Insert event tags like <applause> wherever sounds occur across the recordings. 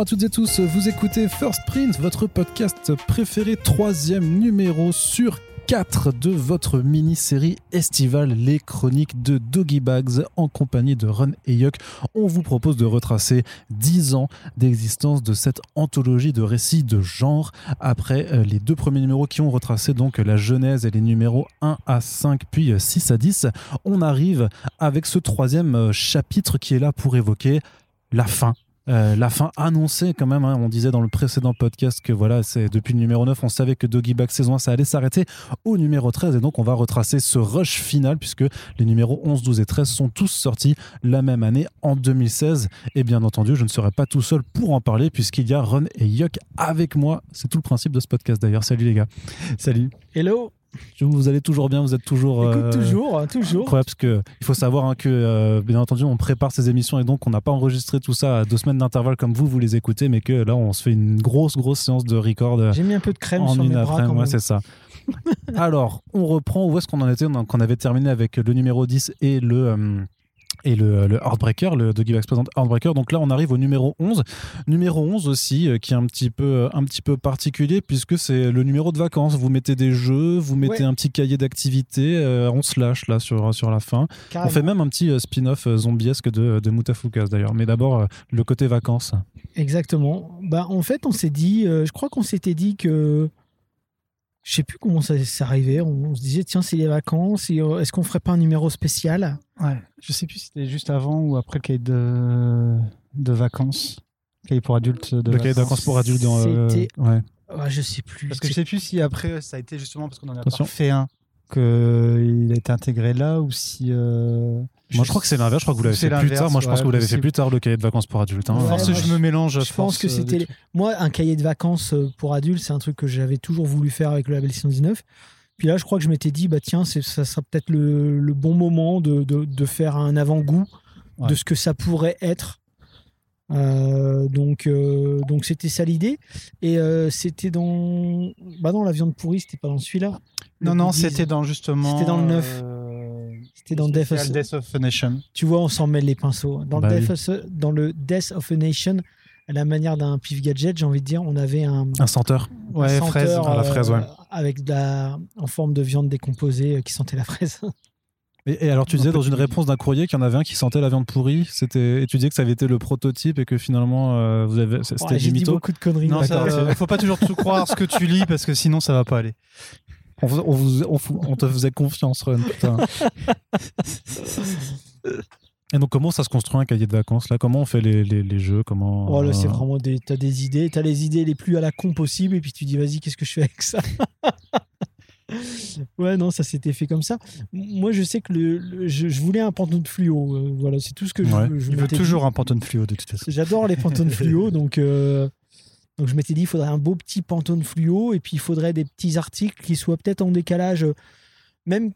Bonjour à toutes et tous, vous écoutez First Print, votre podcast préféré, troisième numéro sur 4 de votre mini-série estivale, les chroniques de Doggy Bags en compagnie de Run et Yuck. On vous propose de retracer 10 ans d'existence de cette anthologie de récits de genre après euh, les deux premiers numéros qui ont retracé donc la genèse et les numéros 1 à 5 puis 6 à 10. On arrive avec ce troisième euh, chapitre qui est là pour évoquer la fin euh, la fin annoncée quand même, hein. on disait dans le précédent podcast que voilà, c'est depuis le numéro 9, on savait que Doggy Bag saison 1, ça allait s'arrêter au numéro 13 et donc on va retracer ce rush final puisque les numéros 11, 12 et 13 sont tous sortis la même année en 2016 et bien entendu je ne serai pas tout seul pour en parler puisqu'il y a Run et Yuck avec moi, c'est tout le principe de ce podcast d'ailleurs, salut les gars. Salut. Hello vous allez toujours bien, vous êtes toujours. Euh, toujours, hein, toujours. parce que il faut savoir hein, que, euh, bien entendu, on prépare ces émissions et donc on n'a pas enregistré tout ça à deux semaines d'intervalle comme vous, vous les écoutez, mais que là, on se fait une grosse, grosse séance de record. Euh, J'ai mis un peu de crème sur mes bras. Quand c'est ça. <laughs> Alors, on reprend. Où est-ce qu'on en était On avait terminé avec le numéro 10 et le et le, le Heartbreaker, le Doggy Bags présente Heartbreaker. Donc là, on arrive au numéro 11. Numéro 11 aussi, euh, qui est un petit peu, euh, un petit peu particulier, puisque c'est le numéro de vacances. Vous mettez des jeux, vous mettez un petit cahier d'activités, euh, on se lâche là sur, sur la fin. On fait même un petit spin-off zombiesque de, de Mutafukas d'ailleurs. Mais d'abord, le côté vacances. Exactement. Bah, en fait, on s'est dit, je crois qu'on s'était dit que je sais plus comment ça s'est arrivé. On, se disait, tiens, c'est les vacances. Est-ce qu'on ferait pas un numéro spécial? Ouais, je sais plus si c'était juste avant ou après le cahier de, de vacances. Cahier pour adultes. De le cahier de vacances pour adultes. Dans, euh, ouais. ouais. je sais plus. Parce que je sais plus si après ça a été justement parce qu'on en a pas fait un qu'il a été intégré là ou si. Euh, moi, je crois que c'est l'inverse. Je crois que vous l'avez fait plus tard. Moi, je pense que vous l'avez fait plus tard, le cahier de vacances pour adultes. Hein. je, me mélange. Je pense que euh, c'était. Moi, un cahier de vacances pour adultes, c'est un truc que j'avais toujours voulu faire avec le label 619. Puis là, je crois que je m'étais dit, bah tiens, ça sera peut-être le, bon moment de, de, faire un avant-goût de ce que ça pourrait être. Euh, donc, euh, donc c'était ça l'idée. Et euh, c'était dans, bah non, la viande pourrie, c'était pas dans celui-là. Non, non, c'était dans justement. C'était dans le 9. C'était dans Death of... Death of, a Nation. Tu vois, on s'en mêle les pinceaux. Dans, le bah Death of, dans le Death of a Nation, à la manière d'un pif gadget, j'ai envie de dire, on avait un. Un senteur. Ouais, fraise. la fraise, ouais avec de la, en forme de viande décomposée euh, qui sentait la fraise. <laughs> Et, alors tu disais dans une réponse d'un courrier qu'il y en avait un qui sentait la viande pourrie. C'était et tu disais que ça avait été le prototype et que finalement euh, vous avez c'était ouais, J'ai dit beaucoup de conneries. Non, il faut pas toujours tout croire ce que tu lis parce que sinon ça va pas aller. On, vous, on, te faisait confiance, Ron. Et donc, comment ça se construit un cahier de vacances là? Comment on fait les, les, jeux? Comment oh, là, c'est euh, vraiment des. T'as des idées, t'as les idées les plus à la con possible, et puis tu dis, vas-y, qu'est-ce que je fais avec ça? <laughs> Ouais, non, ça s'était fait comme ça. Moi, je sais que le, je, voulais un pantone fluo. Euh, voilà, c'est tout ce que je, je Il veut toujours un pantone fluo, de toute façon. J'adore les pantones fluo, donc. Euh, donc je m'étais dit, il faudrait un beau petit pantone fluo, et puis il faudrait des petits articles qui soient peut-être en décalage, même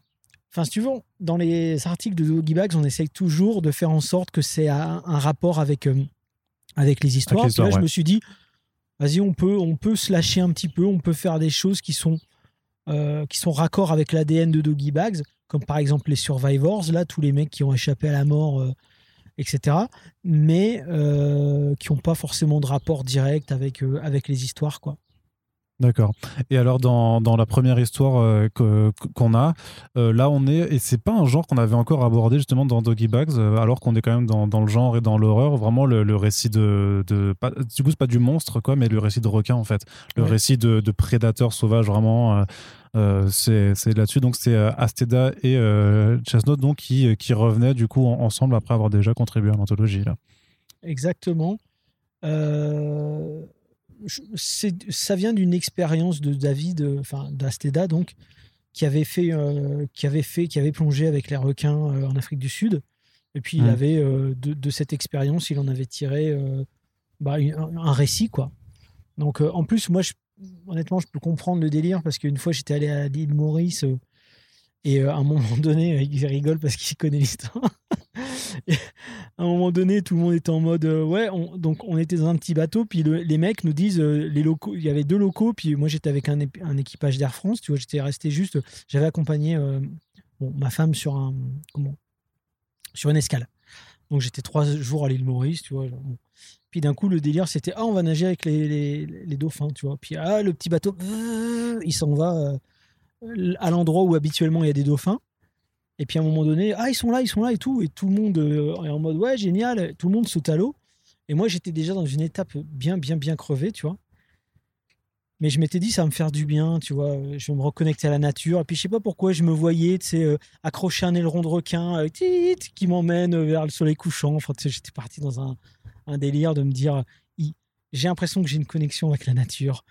Enfin, si tu veux, dans les articles de Doggy Bags, on essaye toujours de faire en sorte que c'est un, rapport avec, euh, avec les histoires. là, je me suis dit, vas-y, on peut, on peut se lâcher un petit peu, on peut faire des choses qui sont, euh, qui sont raccord avec l'ADN de Doggy Bags, comme par exemple les Survivors, là, tous les mecs qui ont échappé à la mort, euh, etc., mais qui n'ont pas forcément de rapport direct avec, avec les histoires, quoi. D'accord. Et alors dans, dans, la première histoire euh, qu'on a, euh, là on est et c'est pas un genre qu'on avait encore abordé justement dans Doggy Bags, euh, alors qu'on est quand même dans, dans, le genre et dans l'horreur, vraiment le, récit de, de pas, du coup c'est pas du monstre quoi, mais le récit de requin en fait, le récit de, de prédateurs sauvages vraiment. C'est là-dessus donc c'est Asteda et Chasnot donc qui, qui revenaient du coup ensemble après avoir déjà contribué à l'anthologie là. Exactement. Euh, ça vient d'une expérience de David, enfin d'Asteda donc, qui avait fait, euh, qui avait fait, qui avait plongé avec les requins euh, en Afrique du Sud. Et puis il mmh. avait euh, de, cette expérience, il en avait tiré bah, un, récit quoi. Donc en plus, moi, je, honnêtement, je peux comprendre le délire parce qu'une fois j'étais allé à l'île Maurice et à un moment donné, il rigole parce qu'il connaît l'histoire. <laughs> à un moment donné, tout le monde était en mode euh, ouais. donc on était dans un petit bateau, puis les mecs nous disent euh, les locaux. Il y avait deux locaux, puis moi j'étais avec un, équipage d'Air France. Tu vois, j'étais resté juste. J'avais accompagné euh, ma femme sur un comment? Sur une escale. Donc j'étais trois jours à l'île Maurice, tu vois. Puis d'un coup, le délire, c'était ah, on va nager avec les, les, dauphins, tu vois. Puis ah, le petit bateau, il s'en va à l'endroit où habituellement il y a des dauphins. Et puis à un moment donné, ah, ils sont là, ils sont là et tout. Et tout le monde est en mode ouais, génial. Tout le monde saute à l'eau. Et moi, j'étais déjà dans une étape bien, bien, bien crevée, tu vois. Mais je m'étais dit, ça va me faire du bien, tu vois. Je vais me reconnecter à la nature. Et puis, je sais pas pourquoi, je me voyais, tu sais, euh, accrocher un aileron de requin euh, qui m'emmène vers le soleil couchant. Enfin, tu sais, j'étais parti dans un, un, délire de me dire, j'ai l'impression que j'ai une connexion avec la nature.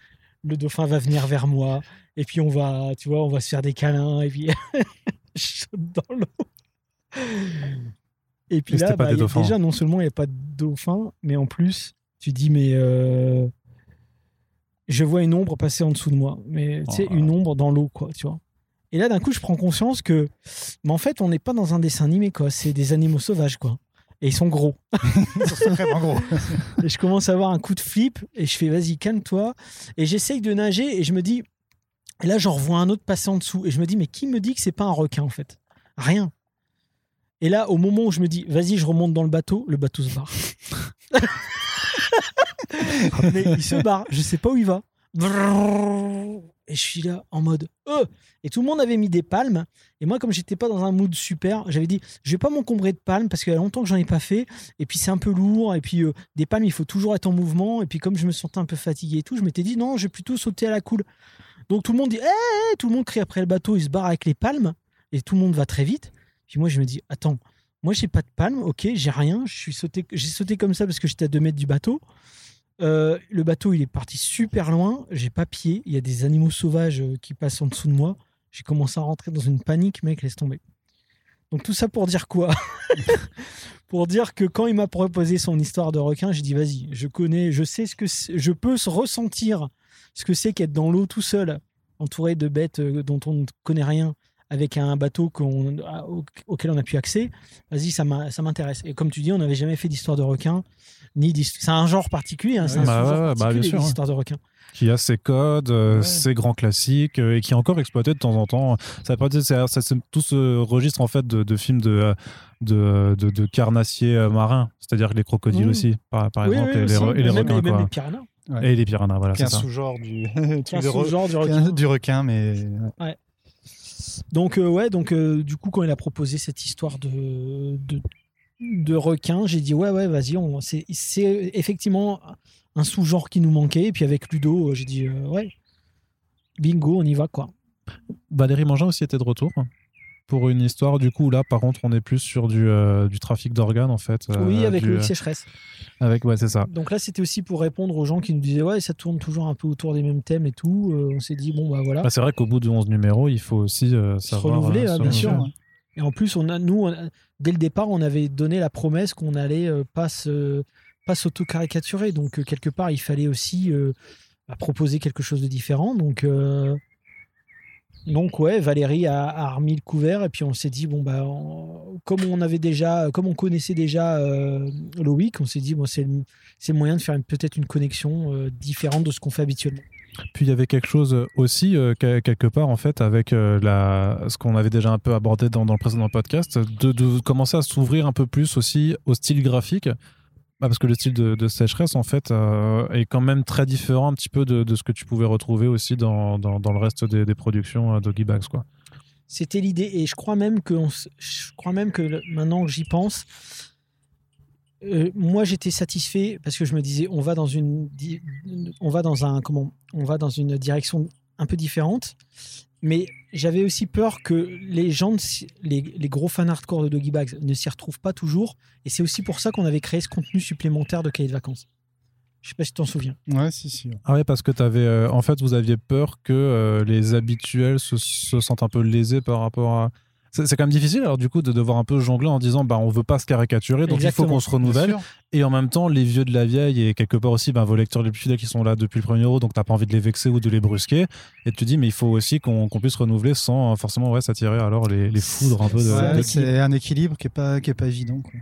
Le dauphin va venir vers moi. Et puis, on va, tu vois, on va se faire des câlins. Et puis, <laughs> je saute dans l'eau. Et puis là, bah, déjà, non seulement il n'y a pas de dauphin, mais en plus, tu dis, mais euh, je vois une ombre passer en dessous de moi. Mais tu sais, oh. une ombre dans l'eau, quoi, tu vois. Et là, d'un coup, je prends conscience que, mais en fait, on n'est pas dans un dessin animé, quoi. C'est des animaux sauvages, quoi. Et ils sont gros. <laughs> ils sont vraiment gros. <laughs> et je commence à avoir un coup de flip et je fais, vas-y, calme-toi. Et j'essaye de nager et je me dis, et là, j'en revois un autre passer en dessous. Et je me dis, mais qui me dit que c'est pas un requin, en fait? Rien. Et là, au moment où je me dis, vas-y, je remonte dans le bateau, le bateau se barre. <laughs> Il se barre, je sais pas où il va. Et je suis là en mode euh Et tout le monde avait mis des palmes. Et moi, comme j'étais pas dans un mood super, j'avais dit je vais pas m'encombrer de palmes parce qu'il y a longtemps que j'en ai pas fait. Et puis c'est un peu lourd. Et puis euh, des palmes, il faut toujours être en mouvement. Et puis comme je me sentais un peu fatigué et tout, je m'étais dit non, je vais plutôt sauter à la cool. Donc tout le monde dit hé tout le monde crie après le bateau, il se barre avec les palmes. Et tout le monde va très vite. Puis moi, je me dis, attends, moi, j'ai pas de palme, ok, j'ai rien. Suis sauté, j'ai sauté comme ça parce que j'étais à 2 mètres du bateau. Euh, le bateau, il est parti super loin. J'ai pas pied. Il y a des animaux sauvages euh, qui passent en dessous de moi. J'ai commencé à rentrer dans une panique, mec, laisse tomber. Donc tout ça pour dire quoi? <laughs> Pour dire que quand il m'a proposé son histoire de requin, j'ai dit vas-y, je connais, je sais ce que je peux ressentir ce que c'est qu'être dans l'eau tout seul, entouré de bêtes euh, dont on ne connaît rien, avec un bateau auquel on a pu accès, vas-y, ça m'intéresse. Et comme tu dis, on n'avait jamais fait d'histoire de requin, ni c'est un genre particulier, hein, c'est un bah, bah de requin. Qui a ses codes, euh, ses grands classiques, euh, et qui est encore exploité de temps en temps. Ça, c'est tout ce registre en fait de, films de, de, de, carnassiers marins, c'est-à-dire les crocodiles mmh. aussi, par, exemple, et, les, requins. Même les piranhas. Et les piranhas, voilà. C'est un sous-genre du, <laughs> sous du, requin. du requin, mais. Ouais. Donc, euh, ouais, donc euh, du coup, quand il a proposé cette histoire de, de, requin, j'ai dit, ouais, ouais, vas-y, c'est effectivement un sous-genre qui nous manquait. Et puis avec Ludo, euh, j'ai dit, ouais, bingo, on y va, quoi. Valérie Mangin aussi était de retour pour une histoire. Du coup, là, par contre, on est plus sur du, euh, du trafic d'organes, en fait. Euh, oui, avec le sécheresse. Avec, ouais, c'est ça. Donc là, c'était aussi pour répondre aux gens qui nous disaient, ouais, ça tourne toujours un peu autour des mêmes thèmes et tout. Euh, on s'est dit, bon, bah voilà. Bah, c'est vrai qu'au bout de 11 numéros, il faut aussi savoir. Se renouveler, bien sûr. Et en plus, on a, nous, dès le départ, on avait donné la promesse qu'on allait pas pas s'auto-caricaturer. Donc, quelque part, il fallait aussi bah, proposer quelque chose de différent. Donc, donc ouais, Valérie a, remis le couvert et puis on s'est dit bon bah comme on avait déjà, comme on connaissait déjà euh, Loïc, on s'est dit bon c'est le moyen de faire peut-être une connexion euh, différente de ce qu'on fait habituellement. Puis il y avait quelque chose aussi euh, quelque part en fait avec la ce qu'on avait déjà un peu abordé dans, le précédent podcast de, de commencer à s'ouvrir un peu plus aussi au style graphique bah, parce que le style de, sécheresse, en fait, euh, est quand même très différent un petit peu de, ce que tu pouvais retrouver aussi dans, dans, le reste des, productions euh, Doggy Bags. C'était l'idée, et je crois même que, je crois même que maintenant que j'y pense, euh, moi j'étais satisfait parce que je me disais, on va dans une, on va dans un, comment, on va dans une direction un peu différente, mais j'avais aussi peur que les gens, les, gros fans hardcore de Doggy Bags ne s'y retrouvent pas toujours. Et c'est aussi pour ça qu'on avait créé ce contenu supplémentaire de cahier de vacances. Je sais pas si tu t'en souviens. Ouais, si, si. Ah ouais, parce que avais, euh, en fait, vous aviez peur que euh, les habituels se, se, sentent un peu lésés par rapport à, c'est quand même difficile alors du coup de devoir un peu jongler en disant bah on veut pas se caricaturer donc il faut qu'on se renouvelle. Et en même temps les vieux de la vieille et quelque part aussi bah, vos lecteurs les plus fidèles qui sont là depuis le premier euro donc t'as pas envie de les vexer ou de les brusquer. Et tu te dis mais il faut aussi qu'on puisse renouveler sans forcément ouais s'attirer alors les, les, foudres un peu de, c'est un équilibre qui est pas qui est pas évident quoi.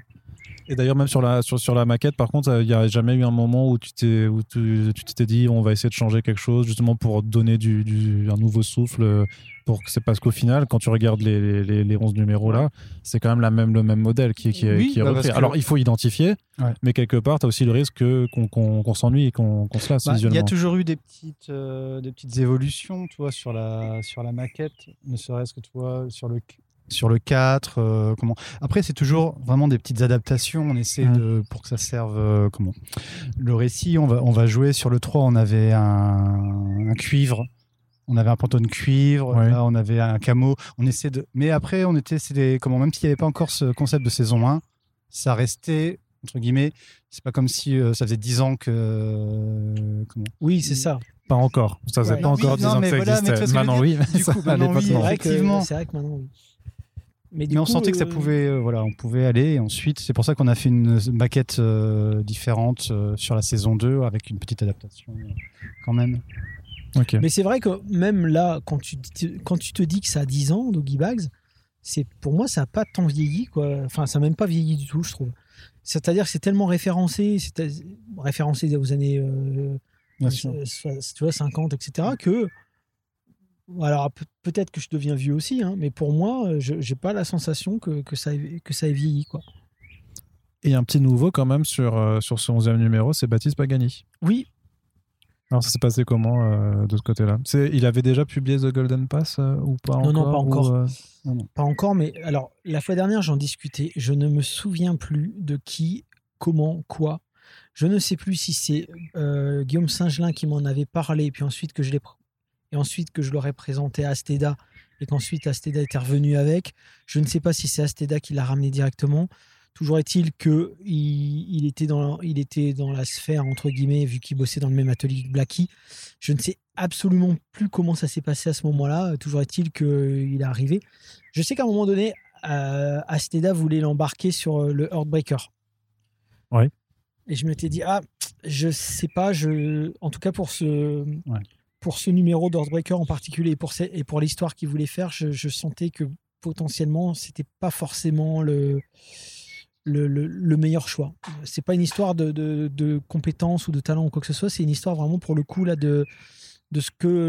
Et d'ailleurs, même sur la, sur, sur la maquette, par contre, il n'y a jamais eu un moment où tu t'es, où tu, t'étais dit on va essayer de changer quelque chose, justement pour donner du, du un nouveau souffle. Pour que c'est parce qu'au final, quand tu regardes les, les, les 11 numéros là, c'est quand même la même, le même modèle qui, qui, qui est bah, refait. Alors, il faut identifier, mais quelque part, tu as aussi le risque qu'on, qu'on, s'ennuie et qu'on, se lasse bah, Il y a toujours eu des petites, euh, des petites évolutions, tu vois, sur la, sur la maquette, ne serait-ce que, tu vois, sur le, sur le 4 euh, comment. Après c'est toujours vraiment des petites adaptations. On essaie mmh. de pour que ça serve euh, comment. Le récit on va on va jouer. Sur le 3 on avait un, cuivre. On avait un pantalon de cuivre là on avait un camo. On essaie de mais après on était c'est comment même s'il n'y avait pas encore ce concept de saison 1 ça restait entre guillemets c'est pas comme si euh, ça faisait 10 ans que comment. Oui c'est ça. Pas encore. Ça faisait pas encore 10 ans que ça existait. <laughs> maintenant oui du coup, maintenant, oui, effectivement. C'est vrai que maintenant oui mais, on sentait que ça euh, pouvait, euh, voilà, on pouvait aller. Et ensuite, c'est pour ça qu'on a fait une maquette euh, différente sur la saison 2 avec une petite adaptation quand même. Mais c'est vrai que même là, quand tu, quand tu te dis que ça a 10 ans, Doggy Bags, c'est pour moi, ça n'a pas tant vieilli. Quoi. Enfin, ça n'a même pas vieilli du tout, je trouve. C'est-à-dire que c'est tellement référencé, c'est référencé aux années euh, tu vois, 50, etc., que alors peut-être que je deviens vieux aussi, hein, mais pour moi, euh, je n'ai pas la sensation que, que, ça ait, que ça ait vieilli. Quoi. Et un petit nouveau quand même sur, euh, sur ce 11e numéro, c'est Baptiste Pagani. Oui. Alors ça s'est passé comment euh, de ce côté-là? Il avait déjà publié The Golden Pass ou pas non, encore Non, pas encore. Pas encore, mais alors la fois dernière j'en discutais, je ne me souviens plus de qui, comment, quoi. Je ne sais plus si c'est Guillaume Singelin qui m'en avait parlé, puis ensuite que je l'ai et ensuite que je l'aurais présenté à Asteda et qu'ensuite Asteda était revenu avec. Je ne sais pas si c'est Asteda qui l'a ramené directement. Toujours est-il qu'il il était, dans, il était dans la sphère, entre guillemets, vu qu'il bossait dans le même atelier que Blacky. Je ne sais absolument plus comment ça s'est passé à ce moment-là. Toujours est-il qu'il est arrivé. Je sais qu'à un moment donné, euh, Asteda voulait l'embarquer sur le Heartbreaker. Oui. Et je m'étais dit, ah, je sais pas, je, en tout cas pour ce, pour ce numéro d'Ordbreaker en particulier et pour, l'histoire qu'il voulait faire, je, sentais que potentiellement, c'était pas forcément le, le, meilleur choix. C'est pas une histoire de, de, compétences ou de talent ou quoi que ce soit, c'est une histoire vraiment pour le coup là de, ce que,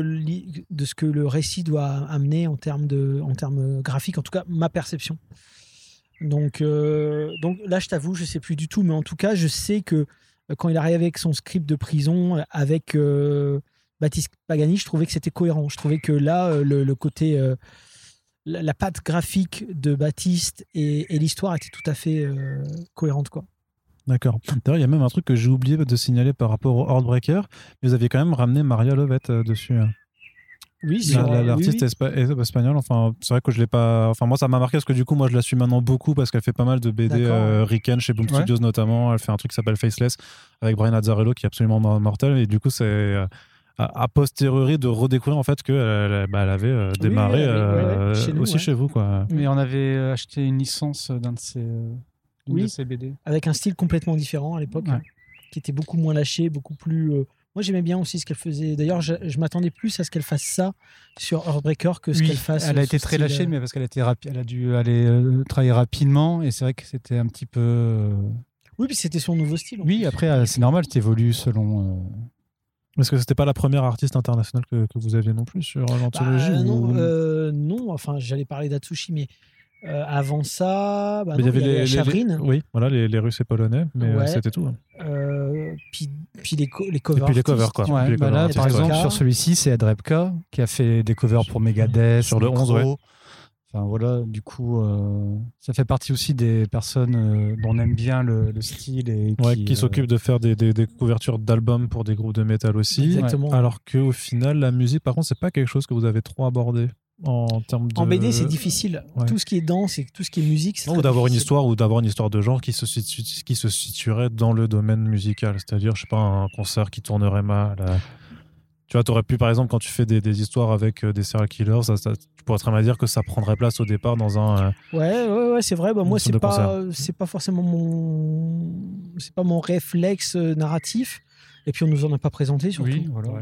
le récit doit amener en termes, graphiques, en tout cas ma perception. Donc, euh, là, je t'avoue, je sais plus du tout, mais en tout cas, je sais que euh, quand il arrive avec son script de prison, avec euh, Baptiste Pagani, je trouvais que c'était cohérent. Je trouvais que là, euh, le, côté, euh, la, patte graphique de Baptiste et, l'histoire étaient tout à fait euh, cohérentes. Quoi. D'accord. D'ailleurs, il y a même un truc que j'ai oublié de signaler par rapport au Heartbreaker. Vous aviez quand même ramené Maria Lovette dessus. Hein. Oui, l'artiste espagnol. Enfin, c'est vrai que je l'ai pas. Enfin, moi, ça m'a marqué parce que du coup, moi, je la suis maintenant beaucoup parce qu'elle fait pas mal de BD euh, chez Boom Studios notamment. Elle fait un truc qui s'appelle Faceless avec Brian Azzarello qui est absolument mortel. Et du coup, c'est a posteriori de redécouvrir en fait qu'elle bah, elle avait euh, démarré euh, aussi chez vous quoi. Mais on avait acheté une licence d'un de ces oui, BD avec un style complètement différent à l'époque qui était beaucoup moins lâché, beaucoup plus euh, moi, j'aimais bien aussi ce qu'elle faisait. D'ailleurs, je, m'attendais plus à ce qu'elle fasse ça sur Heartbreaker que ce qu'elle fasse. Elle a été très lâchée, mais parce qu'elle a, été elle a dû aller travailler rapidement. Et c'est vrai que c'était un petit peu. Oui, puis c'était son nouveau style. Oui, après, c'est normal, tu évolues selon. Est-ce que c'était pas la première artiste internationale que, que vous aviez non plus sur l'anthologie bah, non, euh, non, enfin j'allais parler d'Atsushi, mais euh, avant ça, bah, il y avait les, Chavrine. oui, voilà, les, les, Russes et Polonais, mais euh, c'était tout. Hein. puis, puis les, les covers. Et puis les covers, quoi. Bah là, par exemple, sur celui-ci, c'est Adrebka qui a fait des covers pour Megadeth, sur le 11, ouais. Enfin voilà, du coup, euh, ça fait partie aussi des personnes euh, dont on aime bien le, style et qui, qui euh, s'occupent de faire des, des, couvertures d'albums pour des groupes de métal aussi. Exactement. Alors qu'au final, la musique, par contre, c'est pas quelque chose que vous avez trop abordé en termes de. En BD, c'est difficile. Tout ce qui est danse et tout ce qui est musique, c'est. Ou d'avoir une histoire ou d'avoir une histoire de genre qui se, qui se situerait dans le domaine musical. C'est-à-dire, je sais pas, un concert qui tournerait mal. Tu vois, tu aurais pu, par exemple, quand tu fais des, des histoires avec euh, des serial killers, ça, tu pourrais très bien dire que ça prendrait place au départ dans un. Euh, ouais, ouais, ouais, c'est vrai. Bah, moi, c'est pas, c'est pas forcément mon, c'est pas mon réflexe euh, narratif. Et puis, on nous en a pas présenté surtout. Oui, voilà.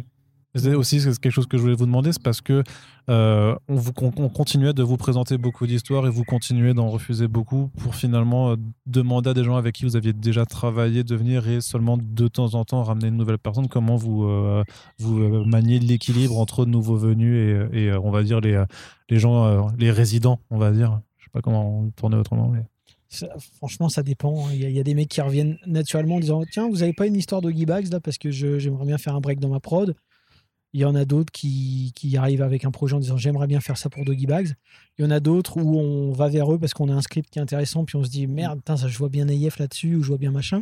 C'est aussi quelque chose que je voulais vous demander, c'est parce que euh, on, vous, on, on continuait de vous présenter beaucoup d'histoires et vous continuez d'en refuser beaucoup pour finalement euh, demander à des gens avec qui vous aviez déjà travaillé de venir et seulement de temps en temps ramener une nouvelle personne. Comment vous, euh, vous euh, maniez l'équilibre entre nouveaux venus et, et, on va dire les, les gens, les résidents, on va dire. Je sais pas comment tourner autrement. Mais... Franchement, ça dépend. hein. Il y, a- des mecs qui reviennent naturellement en disant Tiens, vous avez pas une histoire de Bags là parce que j'aimerais bien faire un break dans ma prod. Il y en a d'autres qui, qui arrivent avec un projet en disant J'aimerais bien faire ça pour Doggy Bags. Il y en a d'autres où on va vers eux parce qu'on a un script qui est intéressant, puis on se dit Merde, ça, je vois bien AF là-dessus ou je vois bien machin.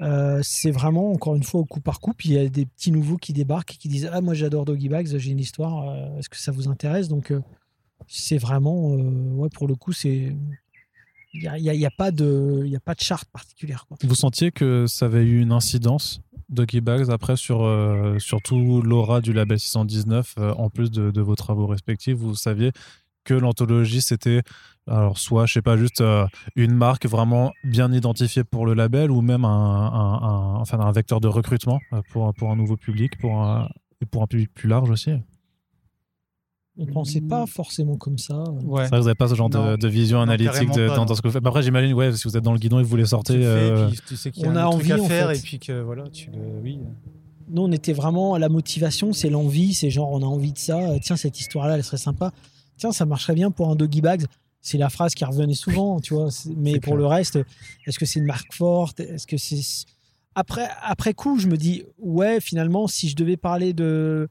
Euh, c'est vraiment, encore une fois, au coup par coup. Puis il y a des petits nouveaux qui débarquent et qui disent Ah, moi j'adore Doggy Bags, j'ai une histoire, euh, est-ce que ça vous intéresse? Donc euh, c'est vraiment, ouais, pour le coup, c'est. Il n'y a, a- pas de de charte particulière. Vous sentiez que ça avait eu une incidence, Doggy Bags, après sur, euh, sur tout l'aura du label 619, euh, en plus de, vos travaux respectifs Vous saviez que l'anthologie, c'était, alors soit, je sais pas, juste euh, une marque vraiment bien identifiée pour le label ou même un, enfin, un vecteur de recrutement euh, pour, pour un nouveau public pour un, pour un public plus large aussi On ne pensait pas forcément comme ça. Ouais. C'est vrai que vous n'avez pas ce genre de, Non. de vision analytique carrément de- pas, dans, ce que vous faites. Bah, Après, j'imagine, ouais, si vous êtes dans le guidon et que vous les Tu sortez. le fais, euh, tu sais qu'il y a on un a truc envie, à en faire fait. et puis que voilà, tu le. Oui. Nous, on était vraiment la motivation, c'est l'envie, c'est genre on a envie de ça. euh, Tiens, cette histoire-là, elle serait sympa. Tiens, ça marcherait bien pour un Doggy Bags. C'est la phrase qui revenait souvent, tu vois. Mais pour clair. le reste, est-ce que c'est une marque forte? Est-ce que c'est après après coup, je me dis ouais, finalement, si je devais parler de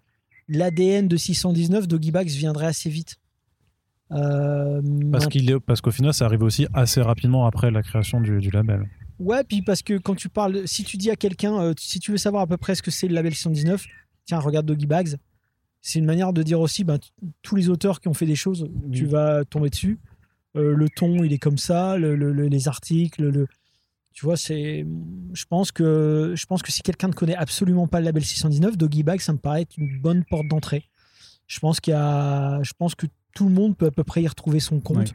l'ADN de 619, Doggy Bags viendrait assez vite. Euh, Parce qu'au final, ça arrive aussi assez rapidement après la création du, du label. Ouais, puis parce que quand tu parles, si tu dis à quelqu'un, euh, si tu veux savoir à peu près ce que c'est le label 619, tiens, regarde Doggy Bags. C'est une manière de dire aussi, ben, tous les auteurs qui ont fait des choses, tu vas tomber dessus. Euh, le ton, il est comme ça, le- le- le- les articles, le, tu vois, c'est, je pense que, je pense que si quelqu'un ne connaît absolument pas le label 619, Doggy Bags, ça me paraît être une bonne porte d'entrée. Je pense qu'il y a, je pense que tout le monde peut à peu près y retrouver son compte.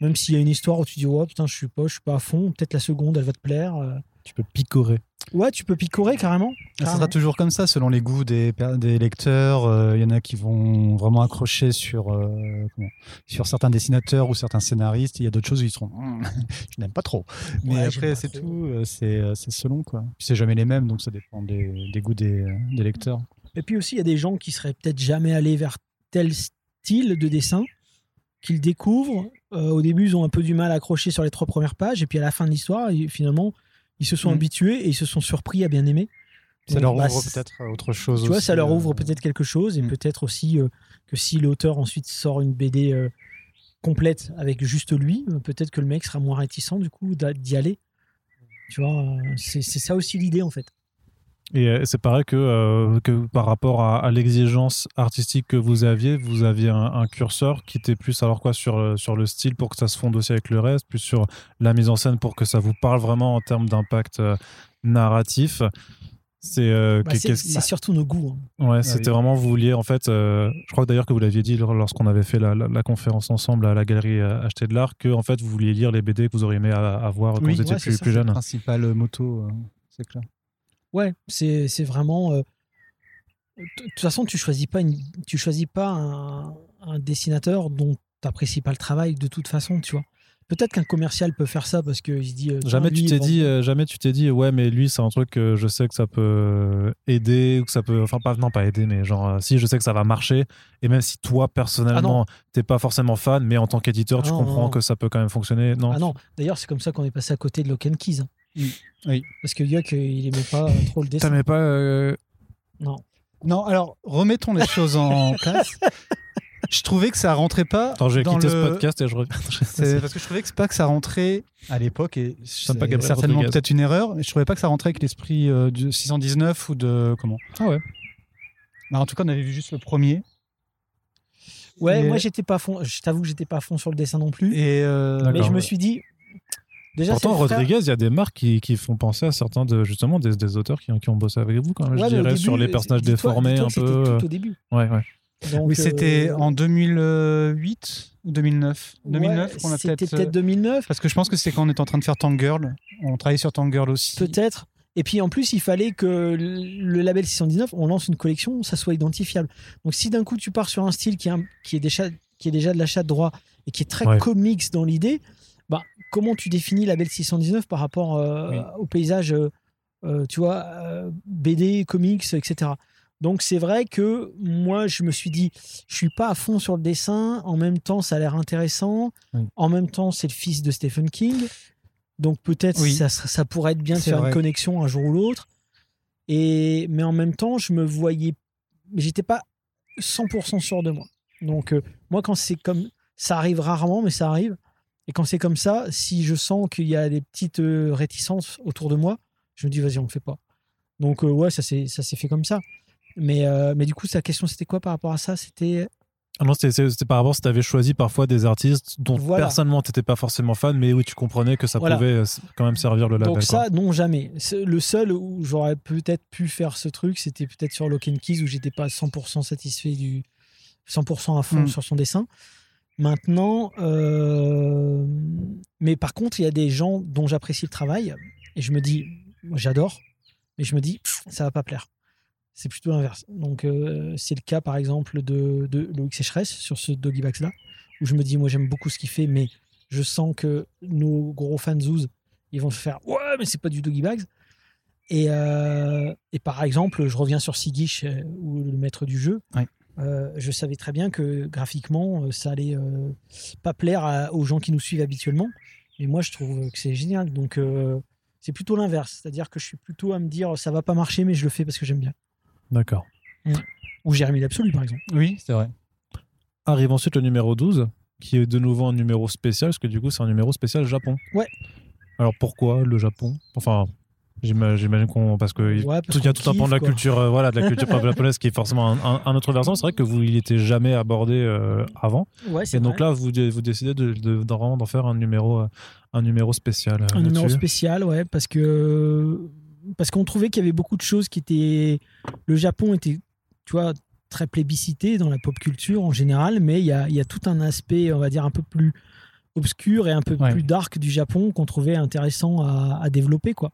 Même s'il y a une histoire où tu dis, ouais, putain, je suis pas, je suis pas à fond, peut-être la seconde, elle va te plaire. Tu peux picorer. Ouais, tu peux picorer carrément. Ça carrément. sera toujours comme ça, selon les goûts des, des lecteurs. Euh, Il y en a qui vont vraiment accrocher sur, euh, comment- sur certains dessinateurs ou certains scénaristes. Il y a d'autres choses où ils seront Hum, <laughs> je n'aime pas trop. Mais Ouais, après, c'est tout. euh, C'est euh, c'est selon. quoi. C'est jamais les mêmes, donc ça dépend des, des goûts des, euh, des lecteurs. Et puis aussi, il y a des gens qui seraient peut-être jamais allés vers tel style de dessin, qu'ils découvrent. Euh, au début, ils ont un peu du mal à accrocher sur les trois premières pages, et puis à la fin de l'histoire, finalement, ils se sont Mhm. habitués et ils se sont surpris à bien aimer. Ça Donc, leur bah, ouvre peut-être à autre chose. Tu vois, ça leur euh, ouvre peut-être quelque chose, et Mhm. peut-être aussi euh, que si l'auteur ensuite sort une BD euh, complète avec juste lui, euh, peut-être que le mec sera moins réticent du coup d'y aller. Tu vois, euh, c'est ça aussi l'idée en fait. Et euh, c'est pareil que, euh, que par rapport à, à l'exigence artistique que vous aviez, vous aviez un, un curseur qui était plus alors quoi sur, euh, sur le style pour que ça se fonde aussi avec le reste, plus sur la mise en scène pour que ça vous parle vraiment en termes d'impact euh, narratif. C'est euh, Bah, que- c'est qu'est-ce- c'est surtout nos goûts. hein. Ouais, c'était oui. vraiment, vous vouliez, en fait, euh, je crois d'ailleurs que vous l'aviez dit lors- lorsqu'on avait fait la, la- la conférence ensemble à la galerie Acheter de l'Art, que en fait, vous vouliez lire les BD que vous auriez aimé à, à voir quand Oui, vous étiez ouais, plus, ça, plus C'est le jeune. principal moto, euh, c'est clair. Ouais, c'est c'est vraiment. euh, De toute façon, tu choisis pas une, tu choisis pas un, un dessinateur dont tu n'apprécies pas le travail de toute façon, tu vois. Peut-être qu'un commercial peut faire ça parce qu'il se dit. euh, Jamais tu t'es dit, euh, jamais tu t'es dit, ouais, mais lui, c'est un truc que je sais que ça peut aider ou que ça peut, enfin pas, non pas aider, mais genre, si je sais que ça va marcher, et même si toi personnellement t'es pas forcément fan, mais en tant qu'éditeur, tu Ah non, comprends non. que ça peut quand même fonctionner, non? Ah non, d'ailleurs, c'est comme ça qu'on est passé à côté de Lock and Keys. hein. Mm. Oui. Parce que Yuck, euh, il aimait pas euh, trop le dessin. T'aimais pas euh, Non. Non, alors remettons les choses en <laughs> place. Je trouvais que ça rentrait pas. Attends, je vais dans quitter le- ce podcast et je reviens. C'est <laughs> parce que je trouvais que c'est pas que ça rentrait à l'époque et pas c'est Gabriel certainement Rodriguez. peut-être une erreur, mais je trouvais pas que ça rentrait avec l'esprit euh, du 619 ou de comment. Ah ouais. Bah, en tout cas, on avait vu juste le premier Ouais, Et- moi, j'étais pas à fond. Je t'avoue que j'étais pas à fond sur le dessin non plus. et euh, mais D'accord. je me suis dit. Déjà, Pourtant, Rodriguez, il y a des marques qui, qui font penser à certains de justement des, des auteurs qui, qui ont bossé avec vous quand même. Ouais, je dirais début, sur les euh, personnages déformés un peu. euh, Tout au début. Ouais, ouais. Donc, oui, c'était euh, en 2008 ou 2009. 2009 ouais, qu'on a C'était peut-être. peut-être 2009. Parce que je pense que c'est quand on était en train de faire Tangirl. On travaillait sur Tangirl aussi. Peut-être. Et puis en plus, il fallait que le label 619, on lance une collection, ça soit identifiable. Donc si d'un coup tu pars sur un style qui, est un- qui, est, déjà, qui est déjà de l'achat de droit et qui est très Ouais. comics dans l'idée, bah, comment tu définis label 619 par rapport euh, Oui. au paysage, euh, euh, tu vois, euh, BD, comics, etc. Donc c'est vrai que moi je me suis dit, je suis pas à fond sur le dessin. En même temps, ça a l'air intéressant. Oui. En même temps, c'est le fils de Stephen King. Donc peut-être Oui. ça, pourrait être bien de faire vrai. une connexion un jour ou l'autre. Et mais en même temps, je me voyais, j'étais pas 100% sûr de moi. Donc moi, quand c'est comme ça arrive rarement, mais ça arrive. Et quand c'est comme ça, si je sens qu'il y a des petites euh, réticences autour de moi, je me dis vas-y, on le fait pas. Donc euh, ouais, ça s'est fait comme ça. Mais euh, mais du coup, sa question c'était quoi par rapport à ça? C'était Ah non, c'était- par rapport si tu avais choisi parfois des artistes dont Voilà. personnellement tu n'étais pas forcément fan, mais oui, tu comprenais que ça Voilà. pouvait quand même servir le label. donc quoi. ça non jamais. Le seul où j'aurais peut-être pu faire ce truc, c'était peut-être sur Lock and Keys où j'étais pas 100% satisfait du 100% à fond Mm. sur son dessin. Maintenant, euh, mais par contre, il y a des gens dont j'apprécie le travail et je me dis, j'adore, mais je me dis, ça va pas plaire. C'est plutôt l'inverse. Donc, euh, c'est le cas, par exemple, de, de Loïc Sécheresse sur ce Doggy Bags là, où je me dis, moi, j'aime beaucoup ce qu'il fait, mais je sens que nos gros fans Zouz, ils vont faire, ouais, mais c'est pas du Doggy Bags. Et, euh, et par exemple, je reviens sur Sigish, ou le maître du jeu. Euh, je savais très bien que graphiquement, euh, ça allait euh, pas plaire à- aux gens qui nous suivent habituellement. Mais moi, je trouve que c'est génial. Donc, euh, c'est plutôt l'inverse. C'est-à-dire que je suis plutôt à me dire, ça va pas marcher, mais je le fais parce que j'aime bien. D'accord. Ou Jérémy l'absolu, par exemple. Oui, c'est vrai. Arrive ensuite le numéro 12, qui est de nouveau un numéro spécial, parce que du coup, c'est un numéro spécial Japon. Ouais. Alors pourquoi le Japon? Enfin, j'imagine qu'on. Parce que Ouais, parce il y a tout un pan de la culture, euh, voilà, de la culture <laughs> japonaise qui est forcément un, autre versant. C'est vrai que vous, il était jamais abordé euh, avant. Ouais, Et donc vrai. là, vous, vous décidez de, de- d'en- faire un numéro, euh, un numéro spécial. euh, un numéro spécial, ouais, parce que parce qu'on trouvait qu'il y avait beaucoup de choses qui étaient. Le Japon était, tu vois, très plébiscité dans la pop culture en général, mais il y a, il y a tout un aspect, on va dire, un peu plus obscur et un peu Ouais. plus dark du Japon qu'on trouvait intéressant à, à développer, quoi.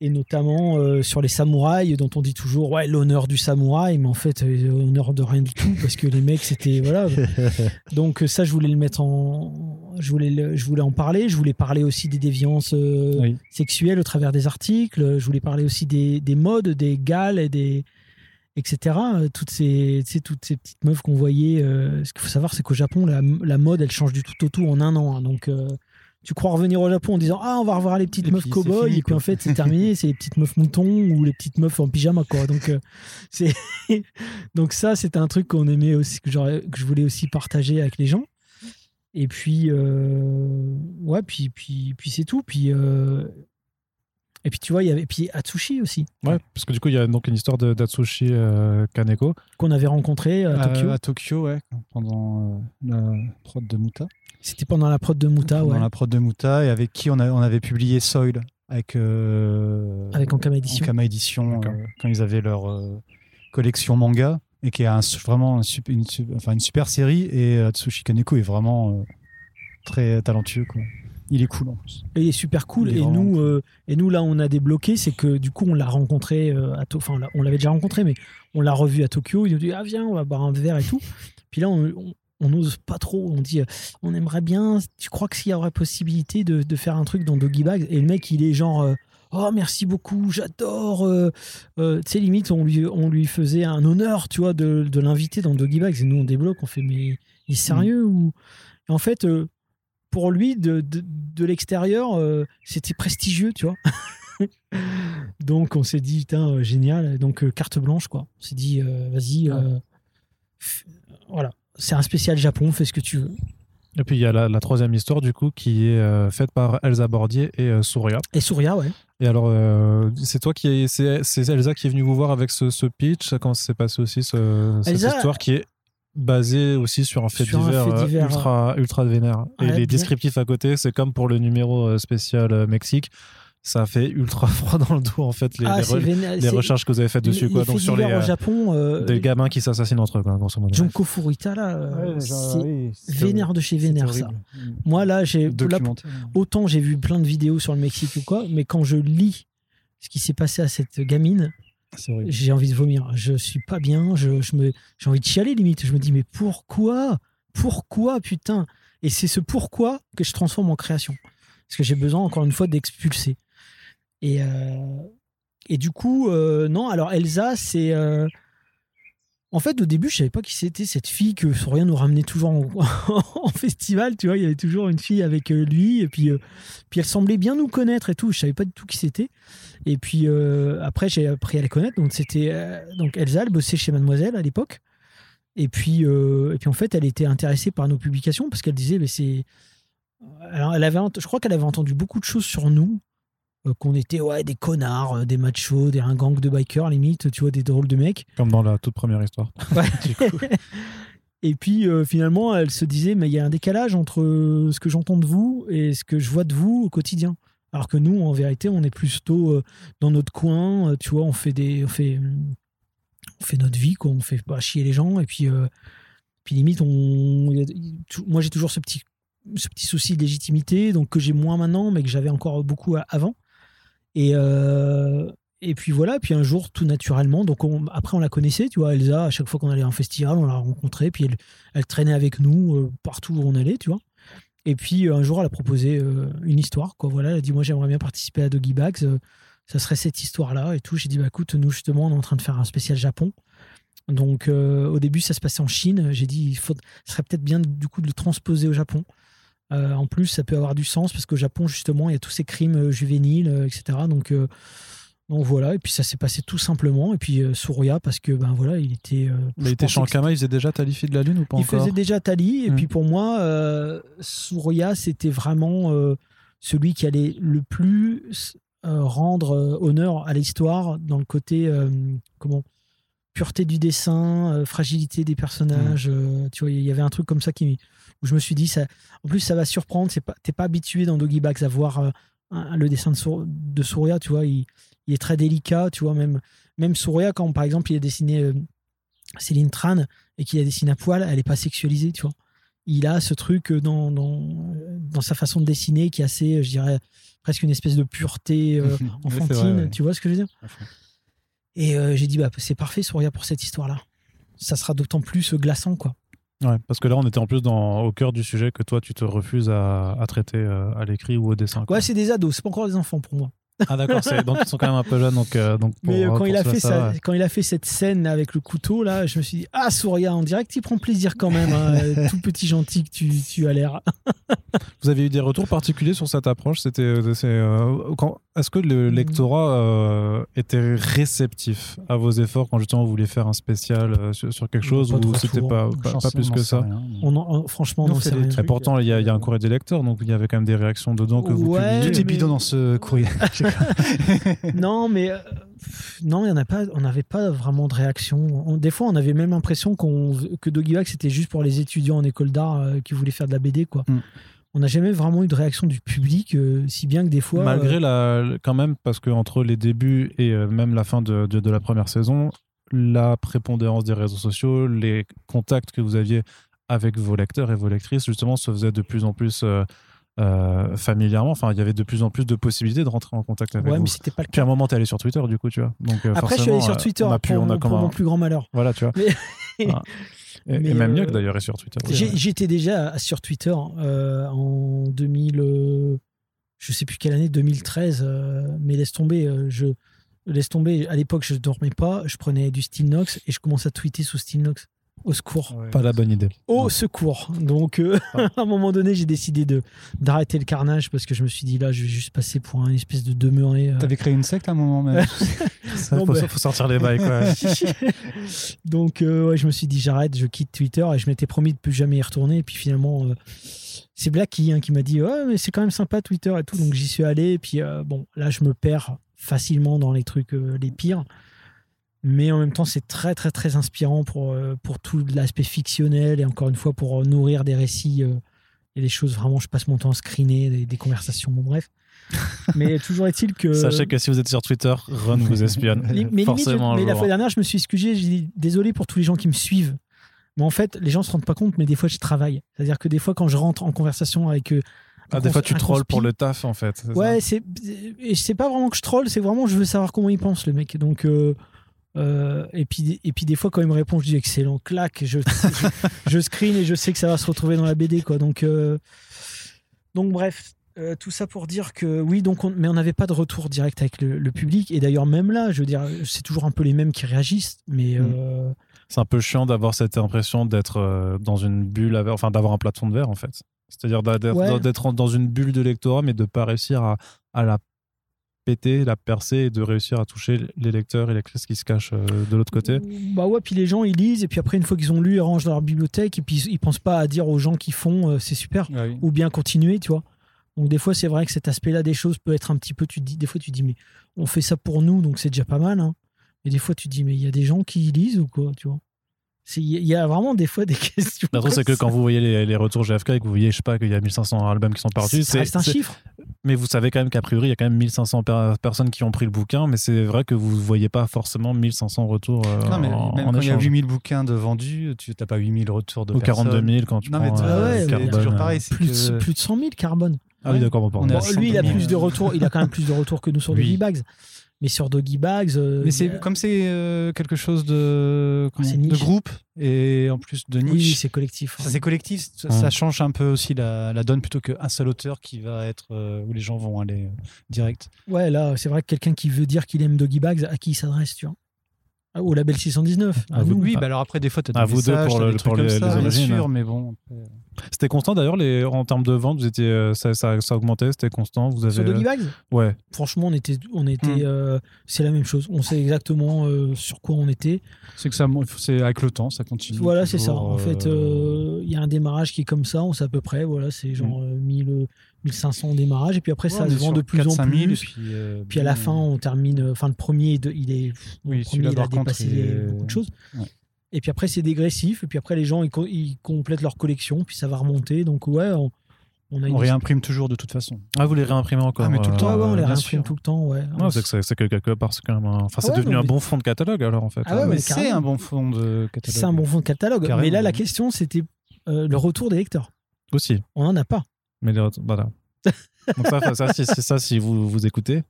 Et notamment euh, sur les samouraïs, dont on dit toujours, ouais, l'honneur du samouraï, mais en fait, euh, l'honneur de rien du tout, parce que les mecs, c'était. Voilà. <laughs> Donc euh, ça, je voulais le mettre en, je voulais, le- je voulais en parler. Je voulais parler aussi des déviances euh, Oui. sexuelles au travers des articles. Je voulais parler aussi des, des modes, des gales et des etc. Toutes ces, toutes ces petites meufs qu'on voyait. ce qu'il faut savoir, c'est qu'au Japon, la, la mode, elle change du tout au tout en un an. hein. donc tu crois revenir au Japon en disant ah on va revoir les petites Et meufs fini, et puis en fait c'est terminé c'est les petites meufs moutons ou les petites meufs en pyjama quoi. Donc euh, <laughs> c'est <laughs> donc ça c'était un truc qu'on aimait aussi que, que je voulais aussi partager avec les gens. Et puis euh, ouais puis puis puis c'est tout. Puis euh, et puis tu vois il y avait puis Atsushi aussi Ouais, parce que du coup, il y a donc une histoire d'Atsushi euh, Kaneko. qu'on avait rencontré à Euh, Tokyo à Tokyo, ouais, pendant euh, la prod de Muta. c'était pendant la prod de Muta pendant ouais la prod de Muta et avec qui on, a- on avait publié Soil avec, euh, avec Ankama Edition Ankama Edition euh, quand ils avaient leur euh, collection manga et qui est un, vraiment un une, enfin, une super série et euh, Tsushi Kaneko est vraiment très talentueux quoi. Il est cool en plus. Et il est super cool. Est et nous, cool. euh, et nous là, on a débloqué, c'est que du coup, on l'a rencontré euh, à Tokyo. Enfin, on l'a- on l'avait déjà rencontré, mais on l'a revu à Tokyo. Il nous dit ah viens, on va boire un verre et tout. Puis là, on, n'ose pas trop. On dit euh, on aimerait bien. Tu crois qu'il y aurait possibilité de, de faire un truc dans Doggy Bag Et le mec, il est genre. euh, Oh merci beaucoup, j'adore. euh, euh, tu sais limite on lui on lui faisait un honneur, tu vois, de, de l'inviter dans Doggy Bags. Et nous on débloque, on fait mais il est sérieux ou? Et en fait euh, pour lui de, de, de l'extérieur euh, c'était prestigieux, tu vois. <laughs> Donc on s'est dit putain euh, génial. Donc euh, carte blanche quoi. On s'est dit vas-y. voilà, c'est un spécial Japon, fais ce que tu veux. Et puis il y a la, la troisième histoire du coup qui est euh, faite par Elsa Bordier et euh, Souria. Et Souria ouais. Et alors, euh, c'est toi qui est, c'est, c'est Elsa qui est venue vous voir avec ce, ce pitch? Ça s'est passé aussi ce- cette Elsa- histoire qui est basée aussi sur un fait Sur un divers, fait euh, divers, ultra ultra vénère. Et les bien. descriptifs à côté, c'est comme pour le numéro euh, spécial euh, Mexique. Ça fait ultra <laughs> froid dans le dos en fait les, ah, les, re- les recherches que vous avez faites dessus les- quoi. les Donc sur les divers au Japon, euh, des gamins qui s'assassinent entre eux quoi, grosso modo. Junko Furuta là, euh, c'est vénère de chez vénère ça. horrible. Moi là, j'ai autant j'ai vu plein de vidéos sur le Mexique ou quoi, mais quand je lis ce qui s'est passé à cette gamine. J'ai envie de vomir. Je suis pas bien. Je, je me, j'ai envie de chialer limite. Je me dis mais pourquoi, pourquoi putain? Et c'est ce pourquoi que je transforme en création, parce que j'ai besoin encore une fois d'expulser. Et euh, et du coup euh, non. Alors Elsa, c'est euh, en fait, au début, je savais pas qui c'était cette fille que Soria nous ramenait toujours <laughs> en, festival. Tu vois, il y avait toujours une fille avec euh, lui, et puis, euh, puis elle semblait bien nous connaître et tout. Je savais pas du tout qui c'était. Et puis euh, après, j'ai appris à les connaître. Donc c'était donc Elsa, elle bossait chez Mademoiselle à l'époque. Et puis, et puis en fait, elle était intéressée par nos publications parce qu'elle disait, mais c'est. Elle avait, je crois qu'elle avait entendu beaucoup de choses sur nous, qu'on était ouais des connards, euh, des machos, des un gang de bikers limite, tu vois, des drôles de mecs. Comme dans la toute première histoire. <laughs> Ouais. <laughs> Et puis euh, finalement, elle se disait, mais il y a un décalage entre euh, ce que j'entends de vous et ce que je vois de vous au quotidien. Alors que nous, en vérité, on est plutôt euh, dans notre coin, euh, tu vois, on fait des, on fait, on fait notre vie, quoi, on fait pas chier les gens, et puis, euh, puis limite, on, y a- moi j'ai toujours ce petit, ce petit souci de légitimité, donc que j'ai moins maintenant, mais que j'avais encore beaucoup avant. Et, euh, et puis voilà, puis un jour, tout naturellement, donc on- après on la connaissait, tu vois, Elsa, à chaque fois qu'on allait à un festival, on la rencontrait, puis elle, traînait avec nous euh, partout où on allait, tu vois. Et puis un jour, elle a proposé euh, une histoire, quoi, voilà, elle a dit, moi j'aimerais bien participer à Doggy Bags, ça serait cette histoire-là, et tout. J'ai dit, bah écoute, nous justement, on est en train de faire un spécial Japon. Donc au début, ça se passait en Chine, j'ai dit, il serait peut-être bien du coup de le transposer au Japon. Euh, en plus, ça peut avoir du sens parce qu'au Japon, justement, il y a tous ces crimes euh, juvéniles, euh, etc. Donc, donc voilà, et puis ça s'est passé tout simplement. Et puis euh, Surya, parce que ben voilà, il était. euh, Mais il était Shankama, il faisait déjà Talifi de la Lune ou pas il encore faisait déjà Tali, et puis pour moi, euh, Surya, c'était vraiment celui qui allait le plus rendre honneur à l'histoire dans le côté, comment, pureté du dessin, euh, fragilité des personnages. euh, tu vois, il y avait un truc comme ça qui, où je me suis dit, ça, en plus, ça va surprendre. C'est pas, t'es pas habitué dans Doggy Bags à voir euh, le dessin de, Sour- de Surya, tu vois, il, il est très délicat, tu vois, même, même Surya, quand par exemple il a dessiné Céline Tran et qu'il a dessiné à poil, elle est pas sexualisée, tu vois. Il a ce truc dans, dans, dans sa façon de dessiner qui est assez, je dirais, presque une espèce de pureté euh, <laughs> enfantine, vrai, ouais. tu vois ce que je veux dire? Et euh, j'ai dit, bah, c'est parfait, Surya, pour cette histoire-là. Ça sera d'autant plus glaçant, quoi. Ouais, parce que là, on était en plus dans, au cœur du sujet que toi, tu te refuses à, à traiter euh, à l'écrit ou au dessin. quoi. Ouais, c'est des ados, c'est pas encore des enfants pour moi. Ah d'accord, donc ils sont quand même un peu jeunes. Donc, euh, donc pour- Mais euh, quand, pour il a fait ça quand il a fait cette scène avec le couteau, là, je me suis dit, ah, Surya, on dirait que tu prends plaisir quand même, hein, <laughs> tout petit gentil que tu, tu as l'air. <laughs> Vous avez eu des retours particuliers sur cette approche? C'était, euh, c'est, euh, quand- est-ce que Mm. le lectorat euh, était réceptif à vos efforts quand justement vous vouliez faire un spécial sur, sur quelque a chose ou c'était pas, pas, pas plus on que ça? rien. On en- en- franchement, Nous, on en rien. Et pourtant, il y, a, il y a un courrier des lecteurs, donc il y avait quand même des réactions dedans que vous publiez. Tout est mais- bidon dans ce courrier. <laughs> <laughs> non, mais euh, non, il y en a pas. On n'avait pas vraiment de réaction. On- des fois, on avait même l'impression qu'on que Doggy Bag c'était juste pour les étudiants en école d'art euh, qui voulaient faire de la BD, quoi. Mm. On n'a jamais vraiment eu de réaction du public, euh, si bien que des fois. Malgré la, quand même, parce que entre les débuts et même la fin de, de, de la première saison, la prépondérance des réseaux sociaux, les contacts que vous aviez avec vos lecteurs et vos lectrices, justement, se faisaient de plus en plus euh, familièrement. Enfin, il y avait de plus en plus de possibilités de rentrer en contact avec ouais, vous. mais c'était pas le Puis à un moment, t'es allé sur Twitter, du coup, tu vois. Donc, euh, Après, je suis allé sur euh, Twitter On a pu, pour, on a mon- pour un- mon plus grand malheur. Voilà, tu vois. Mais-. <laughs> Et, même mieux que d'ailleurs est sur Twitter. J'étais déjà sur Twitter euh, en 2000, euh, je sais plus quelle année, 2013, euh, mais laisse tomber, je laisse tomber. À l'époque, je dormais pas, je prenais du Stilnox et je commençais à tweeter sous Stilnox. Au secours. Pas la bonne idée. Au secours. Donc, euh, <laughs> à un moment donné, j'ai décidé de d'arrêter le carnage parce que je me suis dit là, je vais juste passer pour un espèce de demeuré. euh. T'avais créé une secte à un moment même. <laughs> Ça, Non, faut, bah- faut sortir les bails, quoi. <laughs> Donc, euh, ouais, je me suis dit, j'arrête, je quitte Twitter et je m'étais promis de plus jamais y retourner. Et puis finalement, euh, c'est Blacky hein, qui m'a dit, ouais, mais c'est quand même sympa Twitter et tout. Donc, j'y suis allé. Et puis, euh, bon, là, je me perds facilement dans les trucs euh, les pires. Mais en même temps, c'est très, très, très inspirant pour, euh, pour tout l'aspect fictionnel et encore une fois pour euh, nourrir des récits. euh, et des choses vraiment, je passe mon temps à screener, des, des conversations, bon, bref. <laughs> Mais toujours est-il que. Sachez que si vous êtes sur Twitter, Ron vous espionne. Mais limite, Forcément, je- mais un la fois dernière, je me suis excusé. J'ai dit désolé pour tous les gens qui me suivent. Mais en fait, les gens se rendent pas compte, mais des fois, je travaille. C'est-à-dire que des fois, quand je rentre en conversation avec, euh, Ah, des fois, tu trolls pour le taf, en fait. c'est Ouais, c'est et c'est pas vraiment que je troll, c'est vraiment je veux savoir comment il pense le mec. Donc euh, euh, et puis et puis des fois quand il me répond, je dis excellent, clac, je je, je screen et je sais que ça va se retrouver dans la BD quoi. Donc euh, donc bref. euh, tout ça pour dire que oui, donc on- mais on n'avait pas de retour direct avec le, le public. Et d'ailleurs, même là, je veux dire, c'est toujours un peu les mêmes qui réagissent. Mais Mm. C'est un peu chiant d'avoir cette impression d'être dans une bulle, enfin d'avoir un plafond de verre en fait. C'est-à-dire d'être Ouais. dans une bulle de lectorat, mais de pas réussir à, à la péter, la percer et de réussir à toucher les lecteurs et les lectrices qui se cachent euh, de l'autre côté. Bah ouais, puis les gens ils lisent et puis après une fois qu'ils ont lu, ils rangent dans leur bibliothèque et puis ils pensent pas à dire aux gens qui font euh, c'est super Ah oui. ou bien continuer, tu vois. Donc des fois c'est vrai que cet aspect-là des choses peut être un petit peu, tu te dis, des fois tu te dis mais on fait ça pour nous donc c'est déjà pas mal. Hein. Et des fois tu te dis mais il y a des gens qui lisent ou quoi, tu vois. Il y a- vraiment des fois des <laughs> questions. Le truc, c'est que quand vous voyez les, les retours GFK et que vous voyez, je sais pas, qu'il y a 1500 albums qui sont partis, ça c'est reste un chiffre. Mais vous savez quand même qu'a priori, il y a quand même 1500 per- personnes qui ont pris le bouquin, mais c'est vrai que vous ne voyez pas forcément 1500 retours euh, Non, mais en, même en quand il y a échange. 8000 bouquins de vendus, tu n'as pas 8000 retours de Ou 42 personnes. 000 quand tu Non, prends euh, ouais, mais- Carbone. toujours pareil. c'est Plus, que- plus de 100 000 carbone. Ah oui, d'accord, bon, Bon, lui, il a 100 000, plus de euh, retours. Il a quand même plus de retours que nous sur Oui. Doggy Bags. Mais sur Doggy Bags, euh, Mais c'est a- comme c'est euh, quelque chose de, de niche. groupe et en plus de oui, oui, niche. c'est collectif. ça c'est collectif, ça, ça change un peu aussi la, la donne plutôt qu'un seul auteur qui va être euh, où les gens vont aller euh, direct. Ouais, là, c'est vrai que quelqu'un qui veut dire qu'il aime Doggy Bags, à qui il s'adresse, tu vois Ah, Au label 619. À à vous. Oui, Ah. bah alors après des fois tu as À des vous deux messages, pour t'as le- des trucs pour les- comme ça, les bien origines. sûr, mais bon. après- C'était constant d'ailleurs, les... en termes de vente, vous étiez, euh, ça, ça, ça augmentait, c'était constant. Vous avez... Sur Doggy Bags Ouais, Franchement, on était, on était, Hmm. euh, c'est la même chose. On sait exactement euh, sur quoi on était. C'est que ça, c'est avec le temps, ça continue. Voilà, c'est ça. En fait, euh, euh, il y a un démarrage qui est comme ça, on sait à peu près. Voilà, c'est genre euh, 1000, 1500 démarrage. Et puis après, ouais, ça se vend sur de plus en 4-5 000, plus. puis, euh, Puis à la fin, on termine. euh, Enfin, le premier, il est. Oui, le premier, il a dépassé est- beaucoup de choses. Ouais. Et puis après, c'est dégressif. Et puis après, les gens, ils, co- ils complètent leur collection. Puis ça va remonter. Donc, ouais, on, on a une. on réimprime toujours de toute façon. Ah, vous les réimprimez encore Ah, mais tout le Ouais, temps, ouais, on les réimprime sûr. tout le temps. Ouais. Non, c'est que c'est c'est que quelque part, c'est quand même un- Enfin, c'est Ah ouais, devenu non, un bon fond de catalogue alors en fait. Ah ouais, Euh, mais c'est un bon fond de catalogue. C'est un bon fond de catalogue. Carrément, mais là, la question, c'était euh, le retour des lecteurs. Aussi. On n'en a pas. Mais les retours- voilà. <laughs> Donc ça, ça, si- c'est ça, si vous vous écoutez,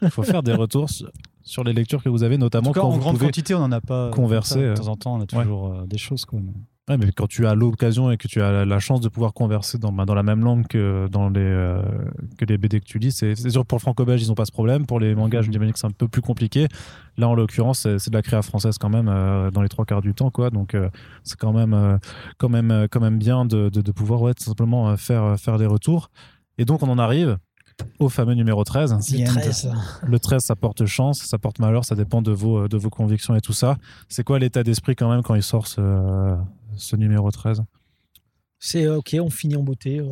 il faut faire des retours sur, les lectures que vous avez, En notamment tout cas, quand en vous grande pouvez. quantité, on n'en a pas. comme converser, ça. euh, De temps en temps, on a toujours euh, des choses. Ouais, mais quand tu as l'occasion et que tu as la- chance de pouvoir converser dans, bah, dans la même langue que dans les euh, que les BD que tu lis, c'est sûr pour le franco-belge ils n'ont pas ce problème. Pour les mangas, je dis que c'est un peu plus compliqué. Là, en l'occurrence, c'est de la créa française quand même euh, dans les trois quarts du temps, quoi. Donc euh, c'est quand même euh, quand même euh, quand même bien de, de, de pouvoir ouais, tout simplement euh, faire euh, faire des retours. Et donc on en arrive au fameux numéro 13. C'est The end. 13. Le 13, ça porte chance, ça porte malheur, ça dépend de vos, de vos convictions et tout ça. C'est quoi l'état d'esprit quand même quand il sort ce, ce numéro 13 C'est euh, ok, on finit en beauté. euh.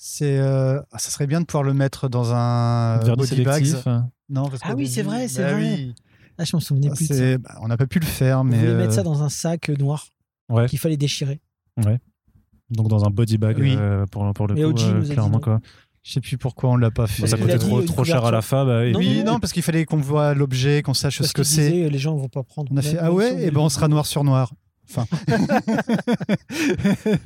C'est, euh, ah, ça serait bien de pouvoir le mettre dans un Vernis body bags. sélectif hein. Non, parce Ah oui, c'est vrai, c'est bah vrai. oui. Ah, je m'en souvenais plus. de ça. Bah, on n'a pas pu le faire, On mais voulait euh, mettre ça dans un sac noir Ouais. qu'il fallait déchirer. Donc dans un body bag Oui. euh, pour, pour le Mais coup, OG euh, nous a dit clairement non. quoi. Je sais plus pourquoi on l'a pas fait. Ça coûtait trop, une trop cher à la fin. bah, et Non, Oui, non, parce qu'il fallait qu'on voit l'objet, qu'on sache Parce ce que c'est. les gens vont pas prendre. On a fait ah ouais, et ben on sera noir sur noir. Enfin. <laughs>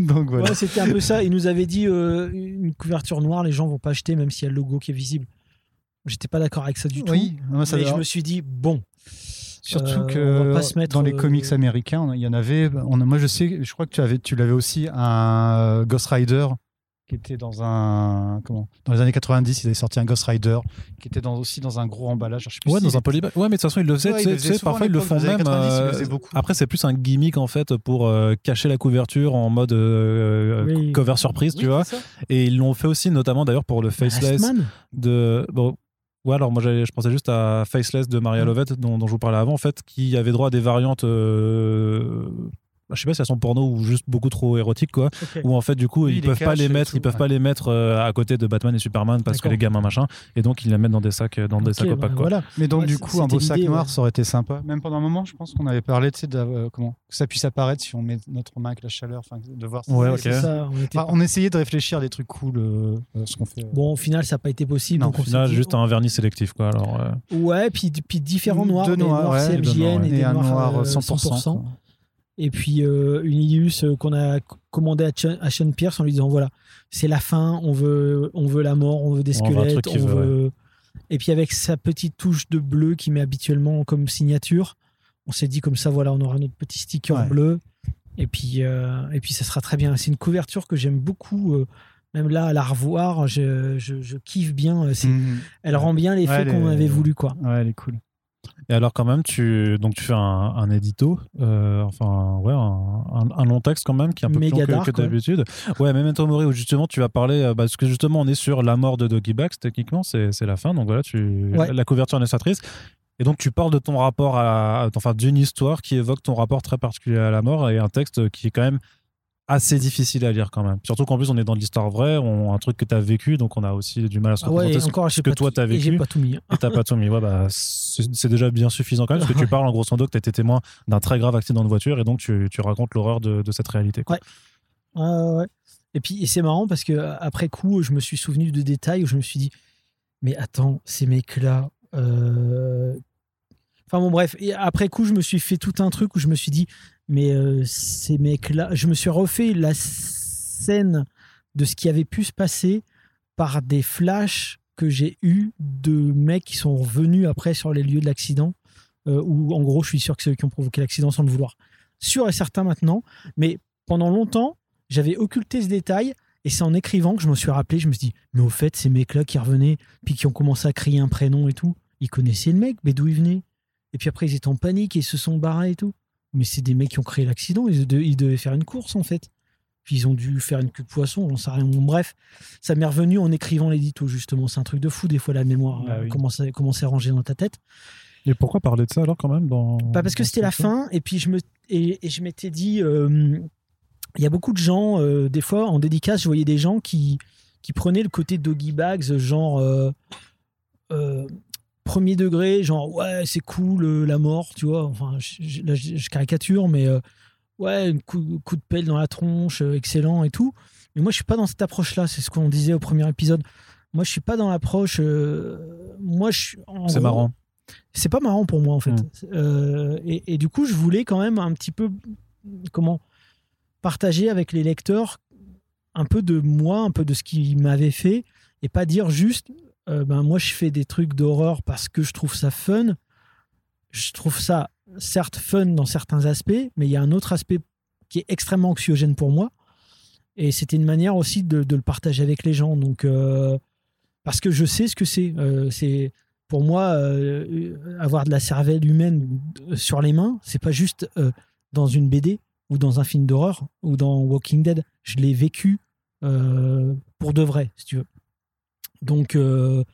Donc voilà. Ouais, c'était un peu ça. Il nous avait dit euh, une couverture noire, les gens vont pas acheter même s'il y a le logo qui est visible. J'étais pas d'accord avec ça du tout. Oui, ça mais je me suis dit bon, Surtout Euh, que on va pas se mettre, dans les euh, comics américains, il y en avait. On, a- moi, je sais, je crois que tu avais, tu l'avais aussi un Ghost Rider qui était dans un comment? Dans les années 90, ils avaient sorti un Ghost Rider qui était dans, aussi dans un gros emballage. Je sais plus Ouais, si dans un polybag. Ouais, mais de toute façon, ils le faisaient. Ouais, ils le faisaient parfois, ils le font même. 90, ils le euh. Après, c'est plus un gimmick en fait pour euh, cacher la couverture en mode euh, Oui. cover surprise, tu vois. Et ils l'ont fait aussi, notamment d'ailleurs pour le Faceless Last Man. de. Bon, ouais, alors moi je pensais juste à Faceless de Maria Mm. Lovett dont, dont je vous parlais avant, en fait, qui avait droit à des variantes. euh, bah, je sais pas si elles sont porno ou juste beaucoup trop érotiques, quoi. Ok. Où en fait, du coup, Oui, ils peuvent pas les et mettre, tout, ils peuvent ouais. pas les mettre euh, à côté de Batman et Superman parce que les gamins machin. Et donc ils les mettent dans des sacs, euh, dans des sacs bah, opaques, quoi. voilà. Mais donc Ouais, du coup, un beau sac noir, ouais. ça aurait été sympa. Même pendant un moment, je pense qu'on avait parlé, tu sais, euh, comment que ça puisse apparaître si on met notre main avec la chaleur, enfin, de voir. ça, on était Enfin, pas- on essayait de réfléchir à des trucs cool, euh, ce qu'on fait. euh. Bon, au final, ça n'a pas été possible. Non, donc on Au final, juste un vernis sélectif, quoi. Alors, Ouais, puis, puis différents noirs. Deux noirs, et des noirs noir euh, 100%. 100%. quoi. Et puis euh, une Ilius euh, qu'on a commandé à, Ch- à Sean Pierce en lui disant voilà, c'est la fin, on veut, on veut la mort, on veut des On veut un squelettes, on veut. Et puis avec sa petite touche de bleu qu'il met habituellement comme signature, on s'est dit comme ça voilà, on aura notre petit sticker Ouais. bleu. Et puis, euh, et puis ça sera très bien. C'est une couverture que j'aime beaucoup. même là, à la revoir, je, je, je kiffe bien. Mhm. Elle rend bien l'effet Ouais, qu'on avait voulu. quoi. Ouais, elle est cool. Et alors quand même, tu donc tu fais un, un édito, euh, enfin ouais, un, long texte quand même qui est un peu Méga plus long que- d'habitude. Ouais, Memento Mori où justement tu vas parler euh, parce que justement on est sur la mort de Doggy Bags techniquement, c'est la fin. Donc voilà, tu Ouais. la couverture illustratrice. Et donc tu parles de ton rapport à, enfin d'une histoire qui évoque ton rapport très particulier à la mort et un texte qui est quand même assez difficile à lire quand même. Surtout qu'en plus on est dans de l'histoire vraie, on, un truc que tu as vécu, donc on a aussi du mal à se Ah ouais, représenter et ce- encore, ce que toi et J'ai vécu. pas tout mis. hein. Et t'as pas tout mis. Ouais, bah, c'est déjà bien suffisant quand même, parce que tu <laughs> parles en grosso modo que tu été témoin d'un très grave accident de voiture et donc tu, tu racontes l'horreur de, de cette réalité. quoi. Ouais. Ouais, ouais, ouais. Et puis et c'est marrant parce que euh, après coup, je me suis souvenu de détails où je me suis dit, mais attends, ces mecs-là. euh, Enfin bon, bref. Après coup, je me suis fait tout un truc où je me suis dit, mais euh, ces mecs-là, je me suis refait la scène de ce qui avait pu se passer par des flashs que j'ai eu de mecs qui sont revenus après sur les lieux de l'accident. euh, où en gros, je suis sûr que c'est eux qui ont provoqué l'accident sans le vouloir. Sûr et certain maintenant, mais pendant longtemps, j'avais occulté ce détail et c'est en écrivant que je me suis rappelé, je me suis dit, mais au fait, ces mecs-là qui revenaient, puis qui ont commencé à crier un prénom et tout, ils connaissaient le mec, mais d'où il venait? Et puis après, ils étaient en panique et ils se sont barrés et tout. Mais c'est des mecs qui ont créé l'accident, ils, de- ils devaient faire une course en fait. Puis ils ont dû faire une queue de poisson, j'en sais rien. Bon, bref, ça m'est revenu en écrivant l'édito, justement. C'est un truc de fou, des fois, la mémoire, Ah euh, oui. comment ça- comment c'est rangé dans ta tête. Et pourquoi parler de ça alors quand même dans, Pas parce que c'était la fin, et puis je me, et, et je m'étais dit, euh, il y a beaucoup de gens, euh, des fois en dédicace, je voyais des gens qui, qui prenaient le côté doggy bags, genre euh, premier degré, genre ouais, c'est cool euh, la mort, tu vois. Enfin, je, là, je- je caricature, mais euh, ouais, un coup, coup de pelle dans la tronche, euh, excellent et tout. Mais moi, je suis pas dans cette approche-là, c'est ce qu'on disait au premier épisode. Moi, je suis pas dans l'approche. moi, je C'est marrant. c'est pas marrant pour moi en fait. Mm. Et, et du coup, je voulais quand même un petit peu comment partager avec les lecteurs un peu de moi, un peu de ce qu'il m'avait fait, et pas dire juste, euh, ben moi je fais des trucs d'horreur parce que je trouve ça fun. Je trouve ça certes fun dans certains aspects, mais il y a un autre aspect qui est extrêmement anxiogène pour moi. Et c'était une manière aussi de, le partager avec les gens. Donc, euh, parce que je sais ce que c'est. Euh, pour moi, avoir de la cervelle humaine sur les mains, c'est pas juste dans une BD ou dans un film d'horreur ou dans Walking Dead. Je l'ai vécu pour de vrai, si tu veux. Donc, euh,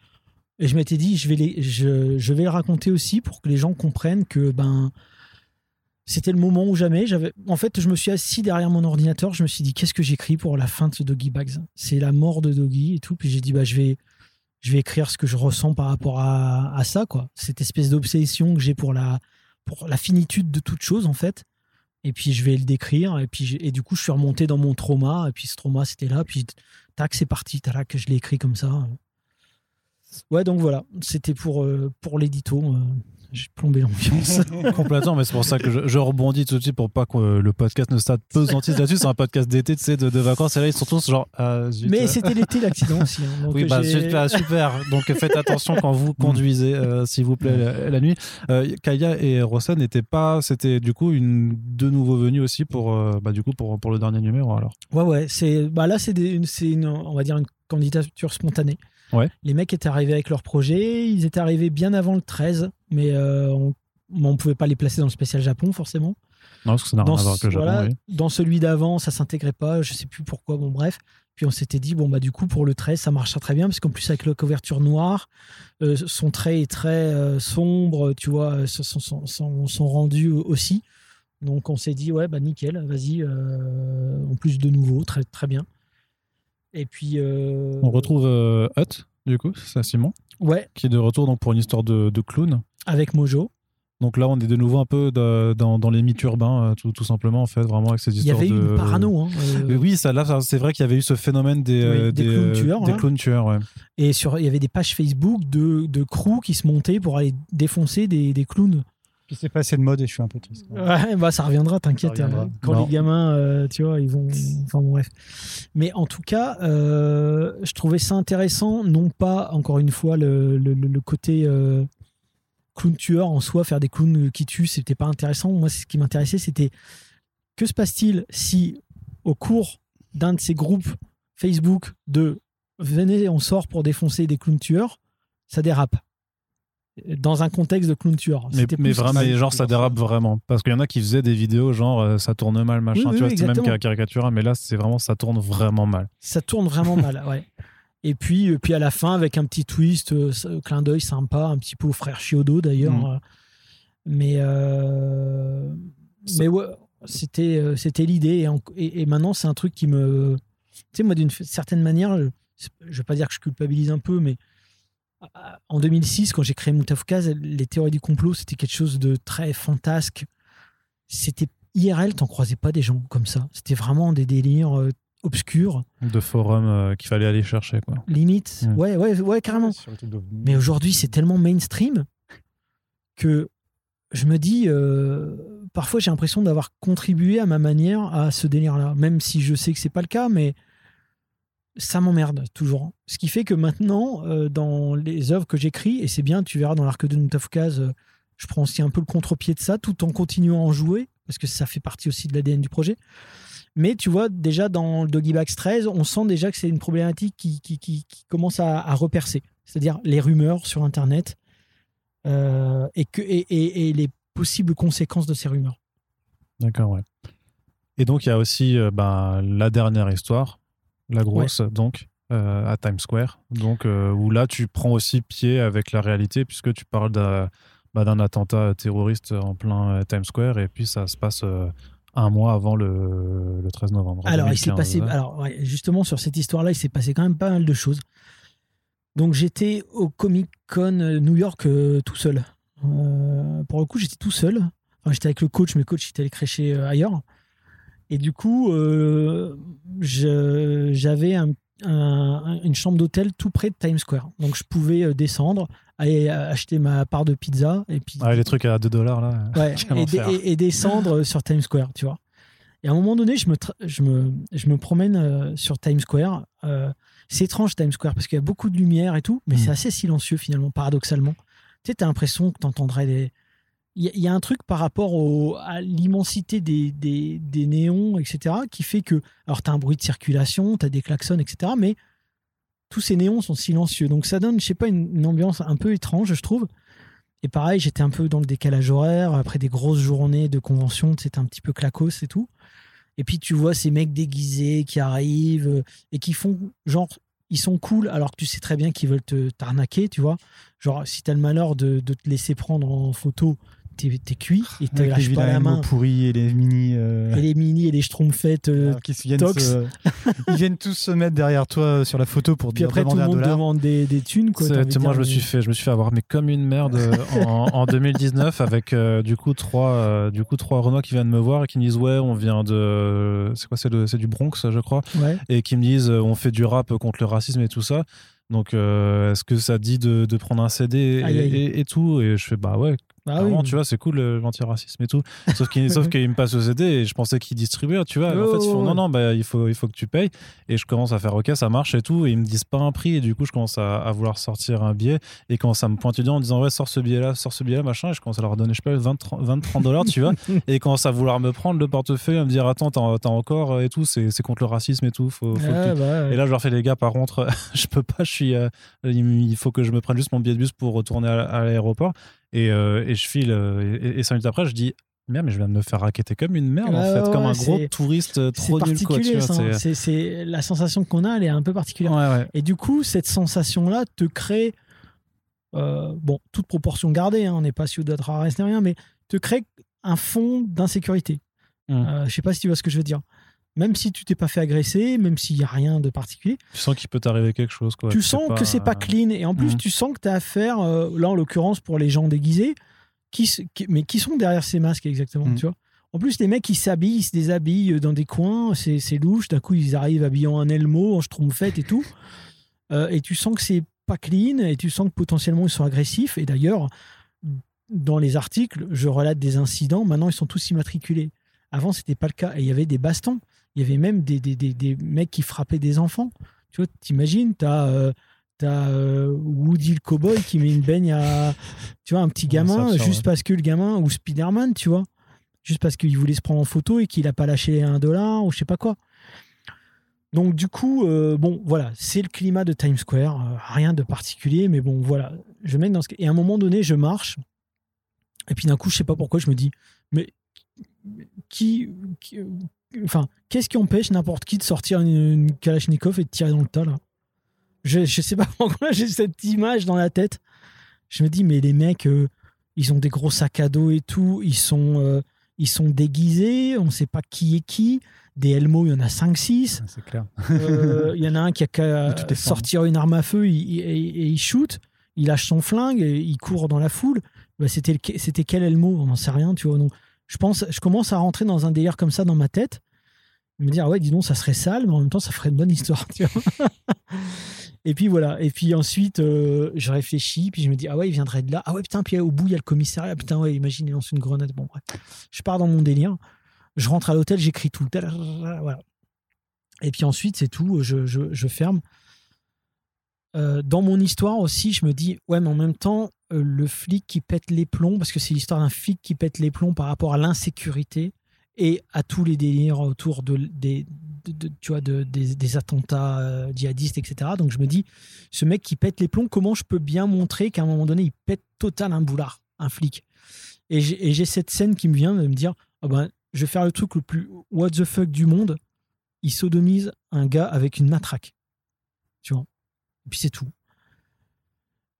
et je m'étais dit, je vais, les, le raconter aussi pour que les gens comprennent que ben c'était le moment ou jamais. J'avais, en fait, je me suis assis derrière mon ordinateur. Je me suis dit, qu'est-ce que j'écris pour la fin de ce Doggy Bags? C'est la mort de Doggy et tout. Puis j'ai dit, bah, je vais, je vais écrire ce que je ressens par rapport à, à ça, quoi. Cette espèce d'obsession que j'ai pour la, pour la finitude de toute chose, en fait. Et puis je vais le décrire. Et puis et du coup, je suis remonté dans mon trauma. Et puis ce trauma, c'était là. Puis tac, c'est parti. Tac, je l'ai écrit comme ça. Ouais, donc voilà. C'était pour, euh, pour l'édito. Euh, J'ai plombé l'ambiance. <laughs> Complètement, mais c'est pour ça que je, je rebondis tout de suite pour pas que euh, le podcast ne s'apesantisse là-dessus. C'est un podcast d'été, tu sais, de, de vacances. Et là, ils sont tous genre. ah, zut, Mais euh, c'était l'été, l'accident aussi. hein. Donc, Oui, bah, j'ai- super, super. Donc faites attention quand vous <laughs> conduisez, euh, s'il vous plaît, la, la nuit. Euh, Kaya et Rossa n'étaient pas. C'était du coup une deux nouveaux venus aussi pour, euh, bah, du coup, pour, pour le dernier numéro alors. Ouais, ouais. C'est, bah là, c'est, une, c'est une, on va dire une candidature spontanée. Ouais. Les mecs étaient arrivés avec leur projet. Ils étaient arrivés bien avant le 13, mais euh, on ne pouvait pas les placer dans le spécial Japon, forcément. Non, parce que ça n'a rien Dans, à voir avec le Japon. voilà, oui. dans celui d'avant, ça s'intégrait pas. Je sais plus pourquoi. Bon, bref. Puis on s'était dit, bon, bah, du coup, pour le 13, ça marchera très bien, parce qu'en plus, avec la couverture noire, euh, son trait est très euh, sombre, tu vois, son, son, son, son rendu aussi. Donc on s'est dit, ouais, bah nickel, vas-y. euh, en plus de nouveau, très, très bien. Et puis. euh, On retrouve Hut, du coup, c'est ça, Simon, Ouais, qui est de retour donc, pour une histoire de, de clown. Avec Mojo. Donc là, on est de nouveau un peu de- dans, dans les mythes urbains, euh, tout, tout simplement, en fait, vraiment avec ces Il y histoires avait eu de. une parano. hein, euh, Oui, ça, là, c'est vrai qu'il y avait eu ce phénomène des, Oui, euh, des clowns tueurs, des hein. clowns tueurs, ouais. Et sur, il y avait des pages Facebook de, de crews qui se montaient pour aller défoncer des, des clowns. Puis c'est passé de mode et je suis un peu triste. Ouais, bah ça reviendra, t'inquiète. Euh, Quand Non. les gamins, euh, tu vois, ils vont. Enfin bon, bref. Mais en tout cas, euh, je trouvais ça intéressant, non pas, encore une fois, le, le- le- le côté euh, clown tueur en soi, faire des clowns qui tuent, c'était pas intéressant. Moi, ce qui m'intéressait, c'était que se passe-t-il si, au cours d'un de ces groupes Facebook de venez, on sort pour défoncer des clowns tueurs, ça dérape. Dans un contexte de clown tueur. Mais, mais vraiment, mais genre, ça dérape vraiment. Parce qu'il y en a qui faisaient des vidéos genre euh, ça tourne mal, machin. Oui, oui, tu vois, c'était même caricatural, mais là, c'est vraiment ça tourne vraiment mal. ça tourne vraiment mal, ouais. <laughs> Et puis, euh, puis à la fin, avec un petit twist, euh, clin d'œil sympa, un petit peu au frère Chiodo d'ailleurs. Mm. euh, Mais, euh, mais ouais, c'était, c'était l'idée. Et, en- et- et maintenant, c'est un truc qui me. Tu sais, moi, d'une certaine manière, je, je vais pas dire que je culpabilise un peu, mais en 2006, quand j'ai créé Moutafkaz, les théories du complot, c'était quelque chose de très fantasque. C'était IRL, t'en croisais pas des gens comme ça. C'était vraiment des délires obscurs. De forum euh, qu'il fallait aller chercher, quoi. Limite, Mm. ouais, ouais, ouais, carrément. De- Mais aujourd'hui, c'est tellement mainstream que je me dis, euh, parfois j'ai l'impression d'avoir contribué à ma manière à ce délire-là, même si je sais que c'est pas le cas, mais ça m'emmerde toujours. Ce qui fait que maintenant, euh, dans les œuvres que j'écris, et c'est bien, tu verras dans l'arc de Moutafkaz, euh, je prends aussi un peu le contre-pied de ça, tout en continuant à en jouer, parce que ça fait partie aussi de l'ADN du projet. Mais tu vois, déjà dans le Doggy Bags 13, on sent déjà que c'est une problématique qui, qui, qui- qui commence à, à repercer. C'est-à-dire les rumeurs sur Internet euh, et, que, et, et- et les possibles conséquences de ces rumeurs. D'accord, ouais. Et donc, il y a aussi euh, ben, la dernière histoire, la grosse, donc, euh, à Times Square. Donc, où là, tu prends aussi pied avec la réalité, puisque tu parles d'un bah, attentat terroriste en plein Times Square, et puis ça se passe un mois avant le, le 13 novembre. Alors, il s'est 2015, passé, alors ouais, justement, sur cette histoire-là, il s'est passé quand même pas mal de choses. Donc, j'étais au Comic Con euh, New York euh, tout seul. Euh, pour le coup, j'étais tout seul. Enfin, j'étais avec le coach, mais le coach était allé crécher ailleurs. Et du coup, j'avais un- un- une chambre d'hôtel tout près de Times Square. Donc, je pouvais euh, descendre, aller euh, acheter ma part de pizza et puis Ah, les trucs à 2 dollars, là. Ouais, <laughs> et, et- et descendre sur Times Square, tu vois. Et à un moment donné, je me, je me, je me promène euh, sur Times Square. Euh, c'est étrange Times Square parce qu'il y a beaucoup de lumière et tout, mais Mm. c'est assez silencieux finalement, paradoxalement. Tu sais, as l'impression que tu entendrais des. Il y, a- un truc par rapport à l'immensité des, des, néons, etc., qui fait que. Alors, tu as un bruit de circulation, tu as des klaxons, etc., mais tous ces néons sont silencieux. Donc, ça donne, je sais pas, une, ambiance un peu étrange, je trouve. Et pareil, j'étais un peu dans le décalage horaire, après des grosses journées de convention, c'était un petit peu clacos et tout. Et puis tu vois ces mecs déguisés qui arrivent euh, et qui font genre, ils sont cool alors que tu sais très bien qu'ils veulent te t'arnaquer, tu vois. Genre, si t'as le malheur de te laisser prendre en photo, t'es cuit et te Avec les lâches pas la main. pourris et les mini. euh, Et les mini et les schtroumpfettes. euh, qui se viennent Tox. se- <laughs> ils viennent tous se mettre derrière toi euh, sur la photo pour puis te après, tout le monde demande des, des thunes. Quoi, moi, dire, je me suis fait, je me suis fait avoir mais comme une merde euh, <laughs> en, en 2019 avec euh, du coup trois, euh, du coup trois Renois qui viennent me voir et qui me disent ouais, on vient de, c'est quoi, c'est du Bronx, je crois, Ouais. et qui me disent on fait du rap contre le racisme et tout ça. Donc, euh, est-ce que ça dit de, de prendre un CD et, Aïe, aïe. et- et tout? Et je fais bah ouais, Vraiment, oui. tu vois, c'est cool euh, l'antiracisme et tout. Sauf qu'il <laughs> sauf qu'il me passe le CD et je pensais qu'il distribuait, tu vois. Oh, en fait, ils font ouais. non, non, bah, il, faut, il faut que tu payes. Et je commence à faire OK, ça marche et tout. Et ils me disent pas un prix. Et du coup, je commence à, à vouloir sortir un billet. Et commencent à me pointer du doigt en disant Ouais, sors ce billet-là, sors ce billet-là, machin. Et je commence à leur donner, je sais pas, 20, 30 20, 30 dollars, tu vois. <laughs> Et ils commencent à vouloir me prendre le portefeuille, à me dire Attends, t'as encore euh, et tout. C'est contre le racisme et tout. Faut, faut tu- bah, ouais. et là, je leur fais les gars, par contre, <laughs> je peux pas, je suis, euh, il il faut que je me prenne juste mon billet de bus pour retourner à, à l'aéroport. Et, euh, et je file, euh, et, et cinq minutes après, je dis, merde, mais je viens de me faire raqueter comme une merde, en fait, ouais, comme un gros touriste euh, trop nul, quoi. Tu vois, hein. c'est- la sensation qu'on a, elle est un peu particulière. Ouais, ouais. Et du coup, cette sensation-là te crée, euh, bon, toute proportion gardée, hein, on n'est pas sur d'autres ni rien, mais te crée un fond d'insécurité. Mm. Euh, je sais pas si tu vois ce que je veux dire. Même si tu t'es pas fait agresser, même s'il y a rien de particulier, Tu sens qu'il peut t'arriver quelque chose, quoi. tu sens que c'est pas clean. Et en plus, Mhm. tu sens que tu as affaire, euh, là en l'occurrence pour les gens déguisés, qui, s- qui- mais qui sont derrière ces masques exactement, Mhm. tu vois. En plus, les mecs, ils s'habillent, ils se déshabillent dans des coins, c'est louche. D'un coup, ils arrivent habillés en Elmo, en schtroumpfette et tout. <laughs> Euh, et tu sens que c'est pas clean, et tu sens que potentiellement ils sont agressifs. Et d'ailleurs, dans les articles, je relate des incidents. Maintenant, ils sont tous immatriculés. Avant, c'était pas le cas. Et il y avait des bastons. Il y avait même des, des, des, des mecs qui frappaient des enfants. Tu vois, t'imagines, t'as euh, euh, Woody le cowboy qui met une baigne à tu vois un petit gamin juste parce que le gamin ou Spider-Man, tu vois, juste parce qu'il voulait se prendre en photo et qu'il a pas lâché un dollar ou je sais pas quoi. Donc du coup, euh, bon, voilà, c'est le climat de Times Square, rien de particulier, mais bon, voilà, je mène dans ce... Et à un moment donné, je marche, et puis d'un coup, je sais pas pourquoi, je me dis, mais qui... qui- enfin, qu'est-ce qui empêche n'importe qui de sortir une, une Kalachnikov et de tirer dans le tas, là? Je, je sais pas <laughs> pourquoi j'ai cette image dans la tête. Je me dis, mais les mecs, euh, ils ont des gros sacs à dos et tout, ils sont, euh, ils sont déguisés, on sait pas qui est qui. Des Elmo, il y en a 5-6. C'est clair. Euh, Il y en a un qui a qu'à <laughs> sortir une arme à feu et, et il shoot, il lâche son flingue, et il court dans la foule. Bah, c'était quel Elmo? On n'en sait rien, tu vois. Donc, je pense, je commence à rentrer dans un délire comme ça dans ma tête, me dire ouais, dis donc, ça serait sale, mais en même temps, ça ferait une bonne histoire, <laughs> et puis voilà. Et puis ensuite, euh, je réfléchis, puis je me dis ah ouais, il viendrait de là. Ah ouais, putain, puis au bout il y a le commissariat. Putain ouais, imagine il lance une grenade. Bon bref, je pars dans mon délire. Je rentre à l'hôtel, j'écris tout. Voilà. Et puis ensuite, c'est tout, je, je- je ferme. Euh, dans mon histoire aussi, je me dis, ouais, mais en même temps, euh, le flic qui pète les plombs, parce que c'est l'histoire d'un flic qui pète les plombs par rapport à l'insécurité et à tous les délires autour de, des, de- de- tu vois, de- des, attentats euh, djihadistes, etc. Donc je me dis, ce mec qui pète les plombs, comment je peux bien montrer qu'à un moment donné, il pète total un boulard, un flic? Et j'ai et j'ai cette scène qui me vient de me dire, ah ben, je vais faire le truc le plus what the fuck du monde. Il sodomise un gars avec une matraque. Tu vois? Puis c'est tout.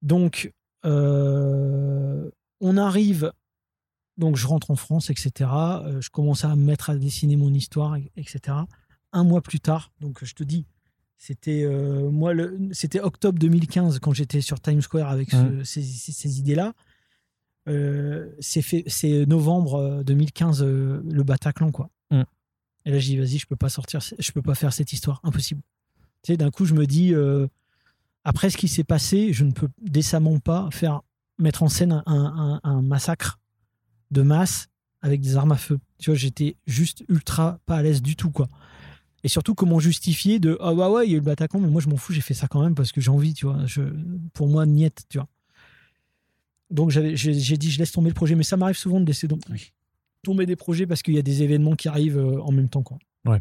Donc, euh, on arrive. Donc, je rentre en France, etc. Euh, je commence à me mettre à dessiner mon histoire, et- etc. Un mois plus tard, donc je te dis, c'était euh, moi, c'était octobre 2015 quand j'étais sur Times Square avec ce- ces, ces- ces idées-là. Euh, c'est fait- c'est novembre euh, 2015 euh, le Bataclan quoi. Mm. Et là je dis vas-y je peux pas sortir, je peux pas faire cette histoire, impossible. Tu sais d'un coup je me dis euh, après ce qui s'est passé, je ne peux décemment pas faire mettre en scène un, un- un massacre de masse avec des armes à feu. Tu vois j'étais juste ultra pas à l'aise du tout quoi. Et surtout comment justifier de ah bah ouais il y a eu le Bataclan mais moi je m'en fous j'ai fait ça quand même parce que j'ai envie tu vois. Je, pour moi niette tu vois. Donc j'ai dit je laisse tomber le projet, mais ça m'arrive souvent de laisser tomber des projets parce qu'il y a des événements qui arrivent euh, en même temps. Quoi. Ouais.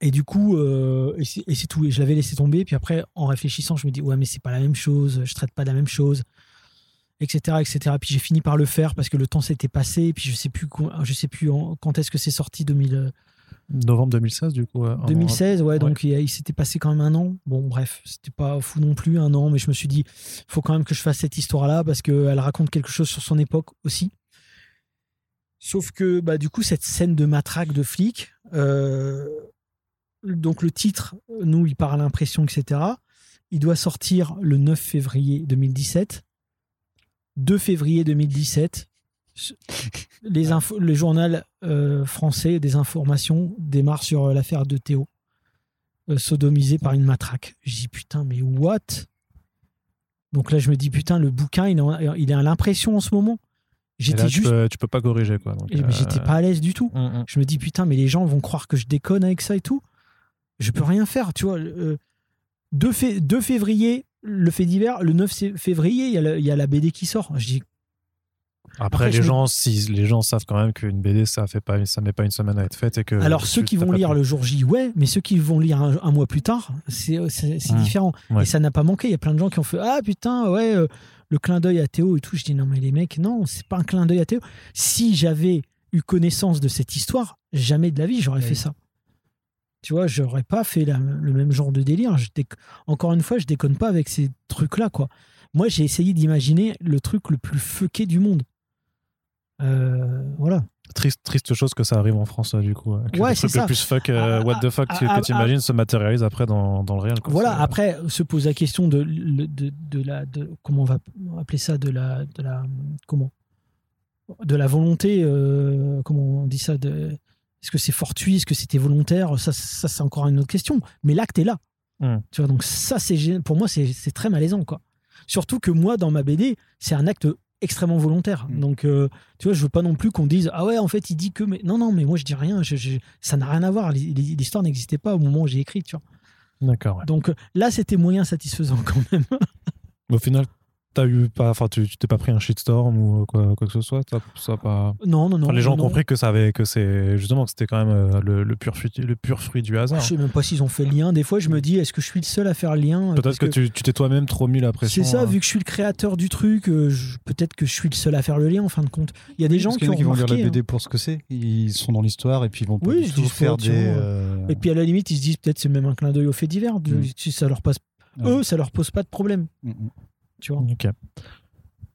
Et du coup, euh, et c'est et tout. Et je l'avais laissé tomber. Puis après, en réfléchissant, je me dis ouais, mais c'est pas la même chose. Je traite pas de la même chose, etc., etc. Puis j'ai fini par le faire parce que le temps s'était passé. Puis je sais plus, je sais plus quand est-ce que c'est sorti 2000, euh, Novembre 2016, du coup. ouais, en- 2016, ouais, donc il, il s'était passé quand même un an. Bon, bref, c'était pas fou non plus, un an, mais je me suis dit, faut quand même que je fasse cette histoire-là parce qu'elle raconte quelque chose sur son époque aussi. Sauf que, bah, du coup, cette scène de matraque de flic, euh, donc le titre, nous, il part à l'impression, etc. Il doit sortir le 9 février 2017. 2 février 2017, les, infos, le journal euh, français des informations démarre sur euh, l'affaire de Théo, euh, sodomisé par une matraque. Je dis putain, mais what? Donc là, je me dis putain, le bouquin, il est, en- il est à l'impression en ce moment. J'étais tu peux, tu peux pas corriger, quoi. euh, J'étais pas à l'aise du tout. mm, mm. Je me dis putain, mais les gens vont croire que je déconne avec ça et tout. Je peux rien faire, tu vois. Euh, 2, fé- 2 février, le fait divers, le 9 sé- février, il y, a la- il y a la BD qui sort. Je dis Après, Après, les, gens, si, les gens savent quand même qu'une BD, ça fait pas, ça met pas une semaine à être faite. Et que Alors, ceux qui vont lire pu- le jour J, ouais, mais ceux qui vont lire un, un mois plus tard, c'est Mmh. différent. Ouais. Et ça n'a pas manqué. Il y a plein de gens qui ont fait Ah putain, ouais, euh, le clin d'œil à Théo et tout. Je dis Non, mais les mecs, non, c'est pas un clin d'œil à Théo. Si j'avais eu connaissance de cette histoire, jamais de la vie, j'aurais Oui. fait ça. Tu vois, j'aurais pas fait la- le même genre de délire. Je déc- Encore une fois, je déconne pas avec ces trucs-là, quoi. Moi, j'ai essayé d'imaginer le truc le plus fucké du monde. Euh, voilà. Triste, triste chose que ça arrive en France, euh, du coup. euh, que Ouais, le truc ça. le plus fuck, euh, Ah, what the fuck ah, que, ah, tu imagines se matérialise après dans, dans le réel. quoi. Voilà, C'est- après se pose la question de, le- de, de la de, comment on va appeler ça de la de la comment? De la volonté euh, comment on dit ça de est-ce que c'est fortuit? Est-ce que c'était volontaire? Ça, ça c'est encore une autre question mais l'acte est là Hmm. tu vois donc ça c'est pour moi c'est très malaisant quoi surtout que moi dans ma BD c'est un acte extrêmement volontaire. Mm. Donc, euh, tu vois, je veux pas non plus qu'on dise ah ouais, en fait, il dit que. Mais non, non, mais moi je dis rien. je- je- ça n'a rien à voir. L'hi- L'histoire n'existait pas au moment où j'ai écrit. Tu vois. D'accord. ouais. Donc euh, là, c'était moyen satisfaisant <laughs> quand même. Au final, t'as eu pas, enfin, tu t'es pas pris un shitstorm ou quoi, quoi que ce soit. ça a pas. non, non, non. Les gens ont compris que ça avait, que c'est justement que c'était quand même euh, le, le pur fruit, le pur fruit du hasard. Je sais même pas s'ils ont fait le lien. Des fois, je me dis, est-ce que je suis le seul à faire le lien Peut-être Parce que, tu t'es toi-même trop mis la pression. C'est ça, euh. vu que je suis le créateur du truc, euh, peut-être que je suis le seul à faire le lien en fin de compte. Il y a des gens qui ont qui vont lire la hein. BD pour ce que c'est. Ils sont dans l'histoire et puis ils vont Oui, ils faire des. euh, Et puis à la limite, ils se disent peut-être c'est même un clin d'œil au fait divers. Mm. Si ça leur passe, Ouais. eux, ça leur pose pas de problème. mm, mm. Tu vois. Ok.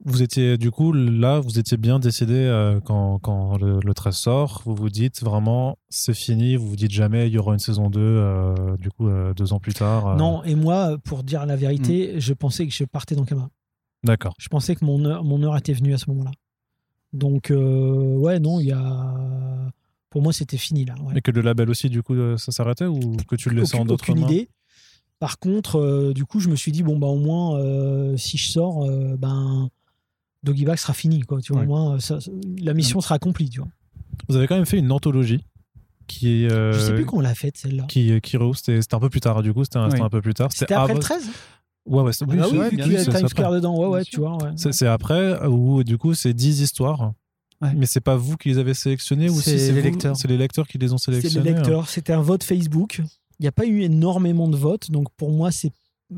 Vous étiez du coup là, vous étiez bien décidé euh, quand, quand le, le 13 sort. Vous vous dites vraiment c'est fini. Vous vous dites jamais il y aura une saison 2 euh, du coup euh, deux ans plus tard. euh. Non, et moi, pour dire la vérité, Mm. je pensais que je partais dans Kama. D'accord. Je pensais que mon heure, mon heure était venue à ce moment-là. Donc, euh, ouais, non, il y a. Pour moi, c'était fini là. ouais. Et que le label aussi du coup ça s'arrêtait ou que tu le laissais en aucune, d'autres aucune mains? idée. Par contre, euh, du coup, je me suis dit bon bah au moins euh, si je sors, euh, ben Doggy Bag sera fini quoi. Tu vois, Ouais. au moins ça- la mission sera accomplie. Tu vois. Vous avez quand même fait une anthologie qui est. euh, Je sais plus quand on l'a faite celle-là. Qui, qui c'était c'était un peu plus tard du coup c'était un, Oui. un peu plus tard C'était après le 13 ouais ouais c'est- Ah bah oui, ouais, vu bien qu'il y a sûr, c'est Times après. Square dedans. Ouais, ouais, tu vois. ouais. C'est après où du coup c'est 10 histoires. Ouais. Mais c'est pas vous qui les avez sélectionnées ou C'est si les vous- lecteurs. C'est les lecteurs qui les ont C'est les hein. lecteurs. C'était un vote Facebook. Il n'y a pas eu énormément de votes, donc pour moi, c'est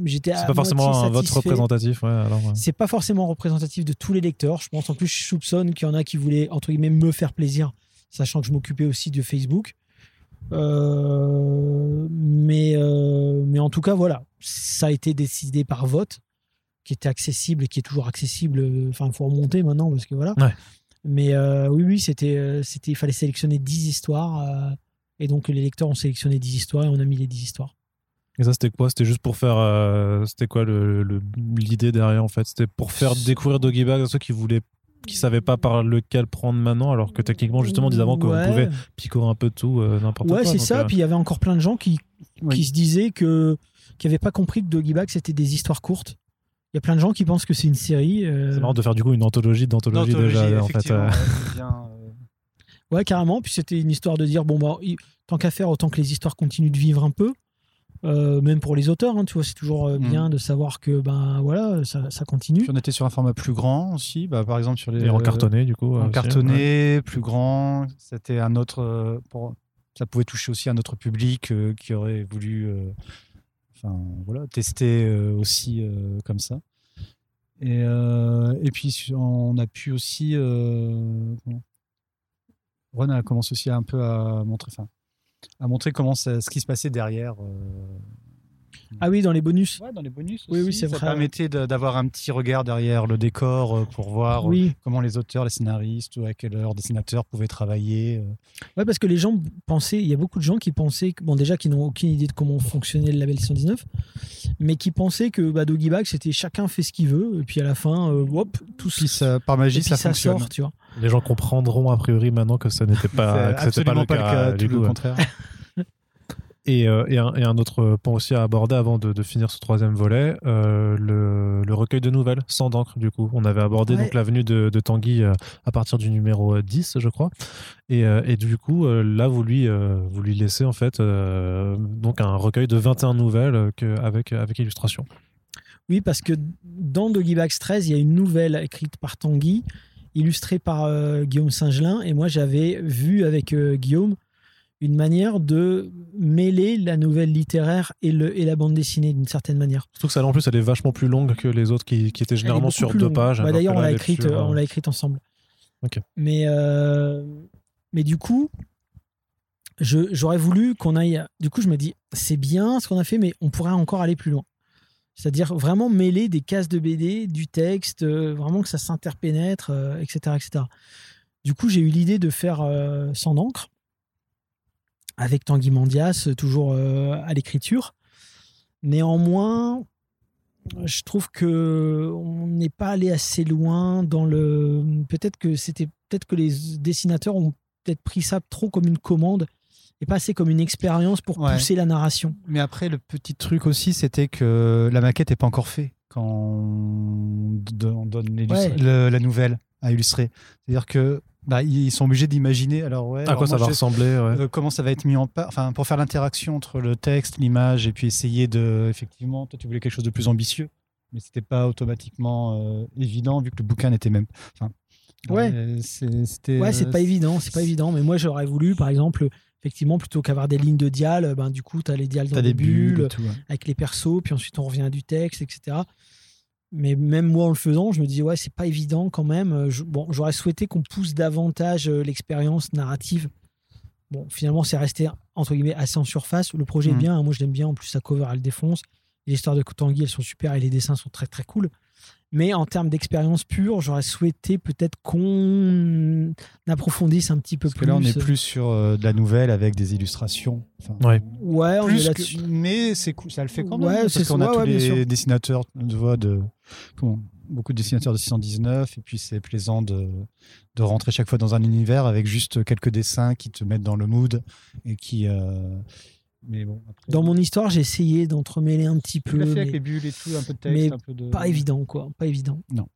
j'étais C'est pas forcément un vote représentatif. Ouais, alors, ouais. C'est pas forcément représentatif de tous les lecteurs. Je pense en plus, je soupçonne qu'il y en a qui voulaient entre guillemets me faire plaisir, sachant que je m'occupais aussi de Facebook. Euh, mais, euh, mais en tout cas, voilà, ça a été décidé par vote, qui était accessible et qui est toujours accessible. Enfin, il faut remonter maintenant parce que voilà. Ouais. Mais euh, oui, oui, c'était, euh, c'était, il fallait sélectionner 10 histoires. Et donc, les lecteurs ont sélectionné 10 histoires et on a mis les 10 histoires. Et ça, c'était quoi? C'était juste pour faire. euh, c'était quoi le- le- l'idée derrière en fait? C'était pour faire découvrir Doggy Bag à ceux qui voulaient qui savaient pas par lequel prendre maintenant, alors que techniquement, justement, on disait avant qu'on Ouais. pouvait picorer un peu tout, euh, n'importe quoi. Ouais, c'est ça. euh, Puis il y avait encore plein de gens qui, Oui. qui se disaient que qui n'avaient pas compris que Doggy Bag c'était des histoires courtes. Il y a plein de gens qui pensent que c'est une série. euh, C'est marrant de faire du coup une anthologie d'anthologie déjà, en fait. ouais, <laughs> bien, Ouais, carrément. Puis c'était une histoire de dire bon bah tant qu'à faire, autant que les histoires continuent de vivre un peu. Euh, même pour les auteurs, hein, tu vois, c'est toujours euh, Mm. bien de savoir que ben voilà, ça, ça continue. Puis on était sur un format plus grand aussi, bah, par exemple sur les. Et en cartonné, du coup. En aussi, cartonné, plus grand. C'était un autre. euh, Pour... Ça pouvait toucher aussi un autre public euh, qui aurait voulu euh, enfin, voilà, tester euh, aussi euh, comme ça. Et, euh, et puis on a pu aussi. euh, Ron a commencé aussi un peu à montrer, enfin, à montrer comment ce qui se passait derrière. euh, Ah oui, dans les bonus. Ouais, dans les bonus Oui, aussi. oui, c'est ça vrai, permettait de- d'avoir un petit regard derrière le décor euh, pour voir euh, Oui, comment les auteurs, les scénaristes ou avec leurs dessinateurs pouvaient travailler. euh. ouais, parce que les gens pensaient, il y a beaucoup de gens qui pensaient, que, bon déjà qui n'ont aucune idée de comment fonctionnait le label 119, mais qui pensaient que bah, Doggy Bag c'était chacun fait ce qu'il veut et puis à la fin, euh, hop, tout Puis ça, par magie, et puis ça, ça fonctionne. sort, tu vois. Les gens comprendront a priori maintenant que ça n'était pas, que pas le cas. du tout coup, le ouais. contraire. <laughs> Et, euh, et, un, et un autre point aussi à aborder avant de, de finir ce troisième volet, euh, le, le recueil de nouvelles sans d'encre du coup. On avait abordé Ouais. donc la venue de, de Tanguy euh, à partir du numéro euh, 10 je crois. Et, et du coup là vous lui, vous lui laissez en fait donc un recueil de 21 nouvelles que, avec, avec illustration. Oui, parce que dans Doggy Bags 13, il y a une nouvelle écrite par Tanguy, illustrée par Guillaume Singelin. Et moi, j'avais vu avec Guillaume une manière de mêler la nouvelle littéraire et, le, et la bande dessinée d'une certaine manière. Surtout que celle en plus elle est vachement plus longue que les autres qui, qui étaient généralement sur deux longue. pages. Bah, D'ailleurs, que on l'a écrite, sur, euh, on l'a écrite ensemble. Ok. Mais, euh, mais du coup, j'aurais voulu qu'on aille. Du coup, je me dis, c'est bien ce qu'on a fait, mais on pourrait encore aller plus loin. C'est-à-dire vraiment mêler des cases de BD, du texte, euh, vraiment que ça s'interpénètre, euh, etc., etc. Du coup, j'ai eu l'idée de faire euh, sans encre, avec Tanguy Mandias, toujours euh, à l'écriture. Néanmoins, je trouve que on n'est pas allé assez loin dans le. Peut-être que c'était peut-être que les dessinateurs ont peut-être pris ça trop comme une commande et pas assez comme une expérience pour Ouais. pousser la narration. Mais après, le petit truc aussi, c'était que la maquette n'est pas encore faite quand on donne la nouvelle à illustrer. C'est-à-dire que bah, ils sont obligés d'imaginer. Alors ouais. À quoi ça va ressembler euh, Comment ça va être mis en place Enfin, pour faire l'interaction entre le texte, l'image, et puis essayer de, effectivement, toi tu voulais quelque chose de plus ambitieux, mais c'était pas automatiquement euh, évident vu que le bouquin n'était même. Enfin, ouais. C'était. Ouais, c'est pas évident, c'est pas évident. Mais moi, j'aurais voulu, par exemple, effectivement, plutôt qu'avoir des lignes de dial, ben, du coup, tu as les dials dans des bulles, avec les persos, puis ensuite on revient à du texte, etc. Mais même moi en le faisant, je me dis, ouais, c'est pas évident quand même. bon, j'aurais souhaité qu'on pousse davantage euh, l'expérience narrative. Bon, finalement, c'est resté, entre guillemets, assez en surface. Le projet est mmh. bien, hein, moi je l'aime bien, en plus, sa cover, elle défonce. Les histoires de Tanguy, elles sont super et les dessins sont très très cool. Mais en termes d'expérience pure, j'aurais souhaité peut-être qu'on approfondisse un petit peu Parce plus. Que là, on est plus sur euh, de la nouvelle avec des illustrations. ouais. ouais, on est là-dessus. Mais c'est cool, ça le fait quand même. Ouais, parce qu'on a tous les dessinateurs de voix de. Comment beaucoup de dessinateurs de 619 et puis c'est plaisant de, de, rentrer chaque fois dans un univers avec juste quelques dessins qui te mettent dans le mood et qui, euh, dans mon histoire, j'ai essayé d'entremêler un petit peu. mais... avec les bulles et tout, un peu de texte, un peu de... Pas évident, quoi. Pas évident. Non.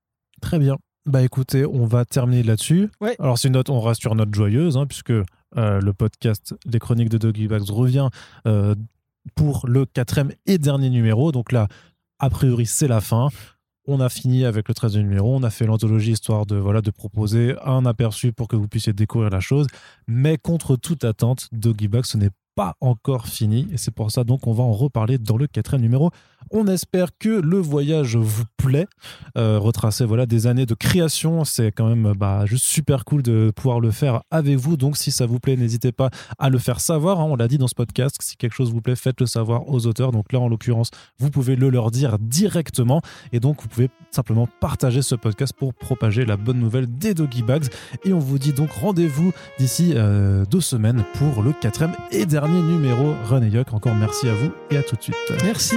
Très bien. Bah écoutez, on va terminer là-dessus. Ouais. Alors c'est une note, on reste sur une note joyeuse, hein, puisque euh, le podcast Les Chroniques de Doggy Bags revient euh, pour le quatrième et dernier numéro. Donc là, a priori, c'est la fin. On a fini avec le 13e numéro, on a fait l'anthologie histoire de, voilà, de proposer un aperçu pour que vous puissiez découvrir la chose. Mais contre toute attente, Doggy Bags, ce n'est pas encore fini et c'est pour ça donc on va en reparler dans le quatrième numéro. On espère que le voyage vous plaît. Euh, retracer voilà des années de création, c'est quand même bah, juste super cool de pouvoir le faire avec vous. Donc si ça vous plaît, n'hésitez pas à le faire savoir. Hein. on l'a dit dans ce podcast, si quelque chose vous plaît, faites-le savoir aux auteurs. Donc là en l'occurrence, vous pouvez le leur dire directement et donc vous pouvez simplement partager ce podcast pour propager la bonne nouvelle des Doggy Bags. Et on vous dit donc rendez-vous d'ici euh, deux semaines pour le quatrième et dernier numéro. René Yock, encore merci à vous et à tout de suite. Merci.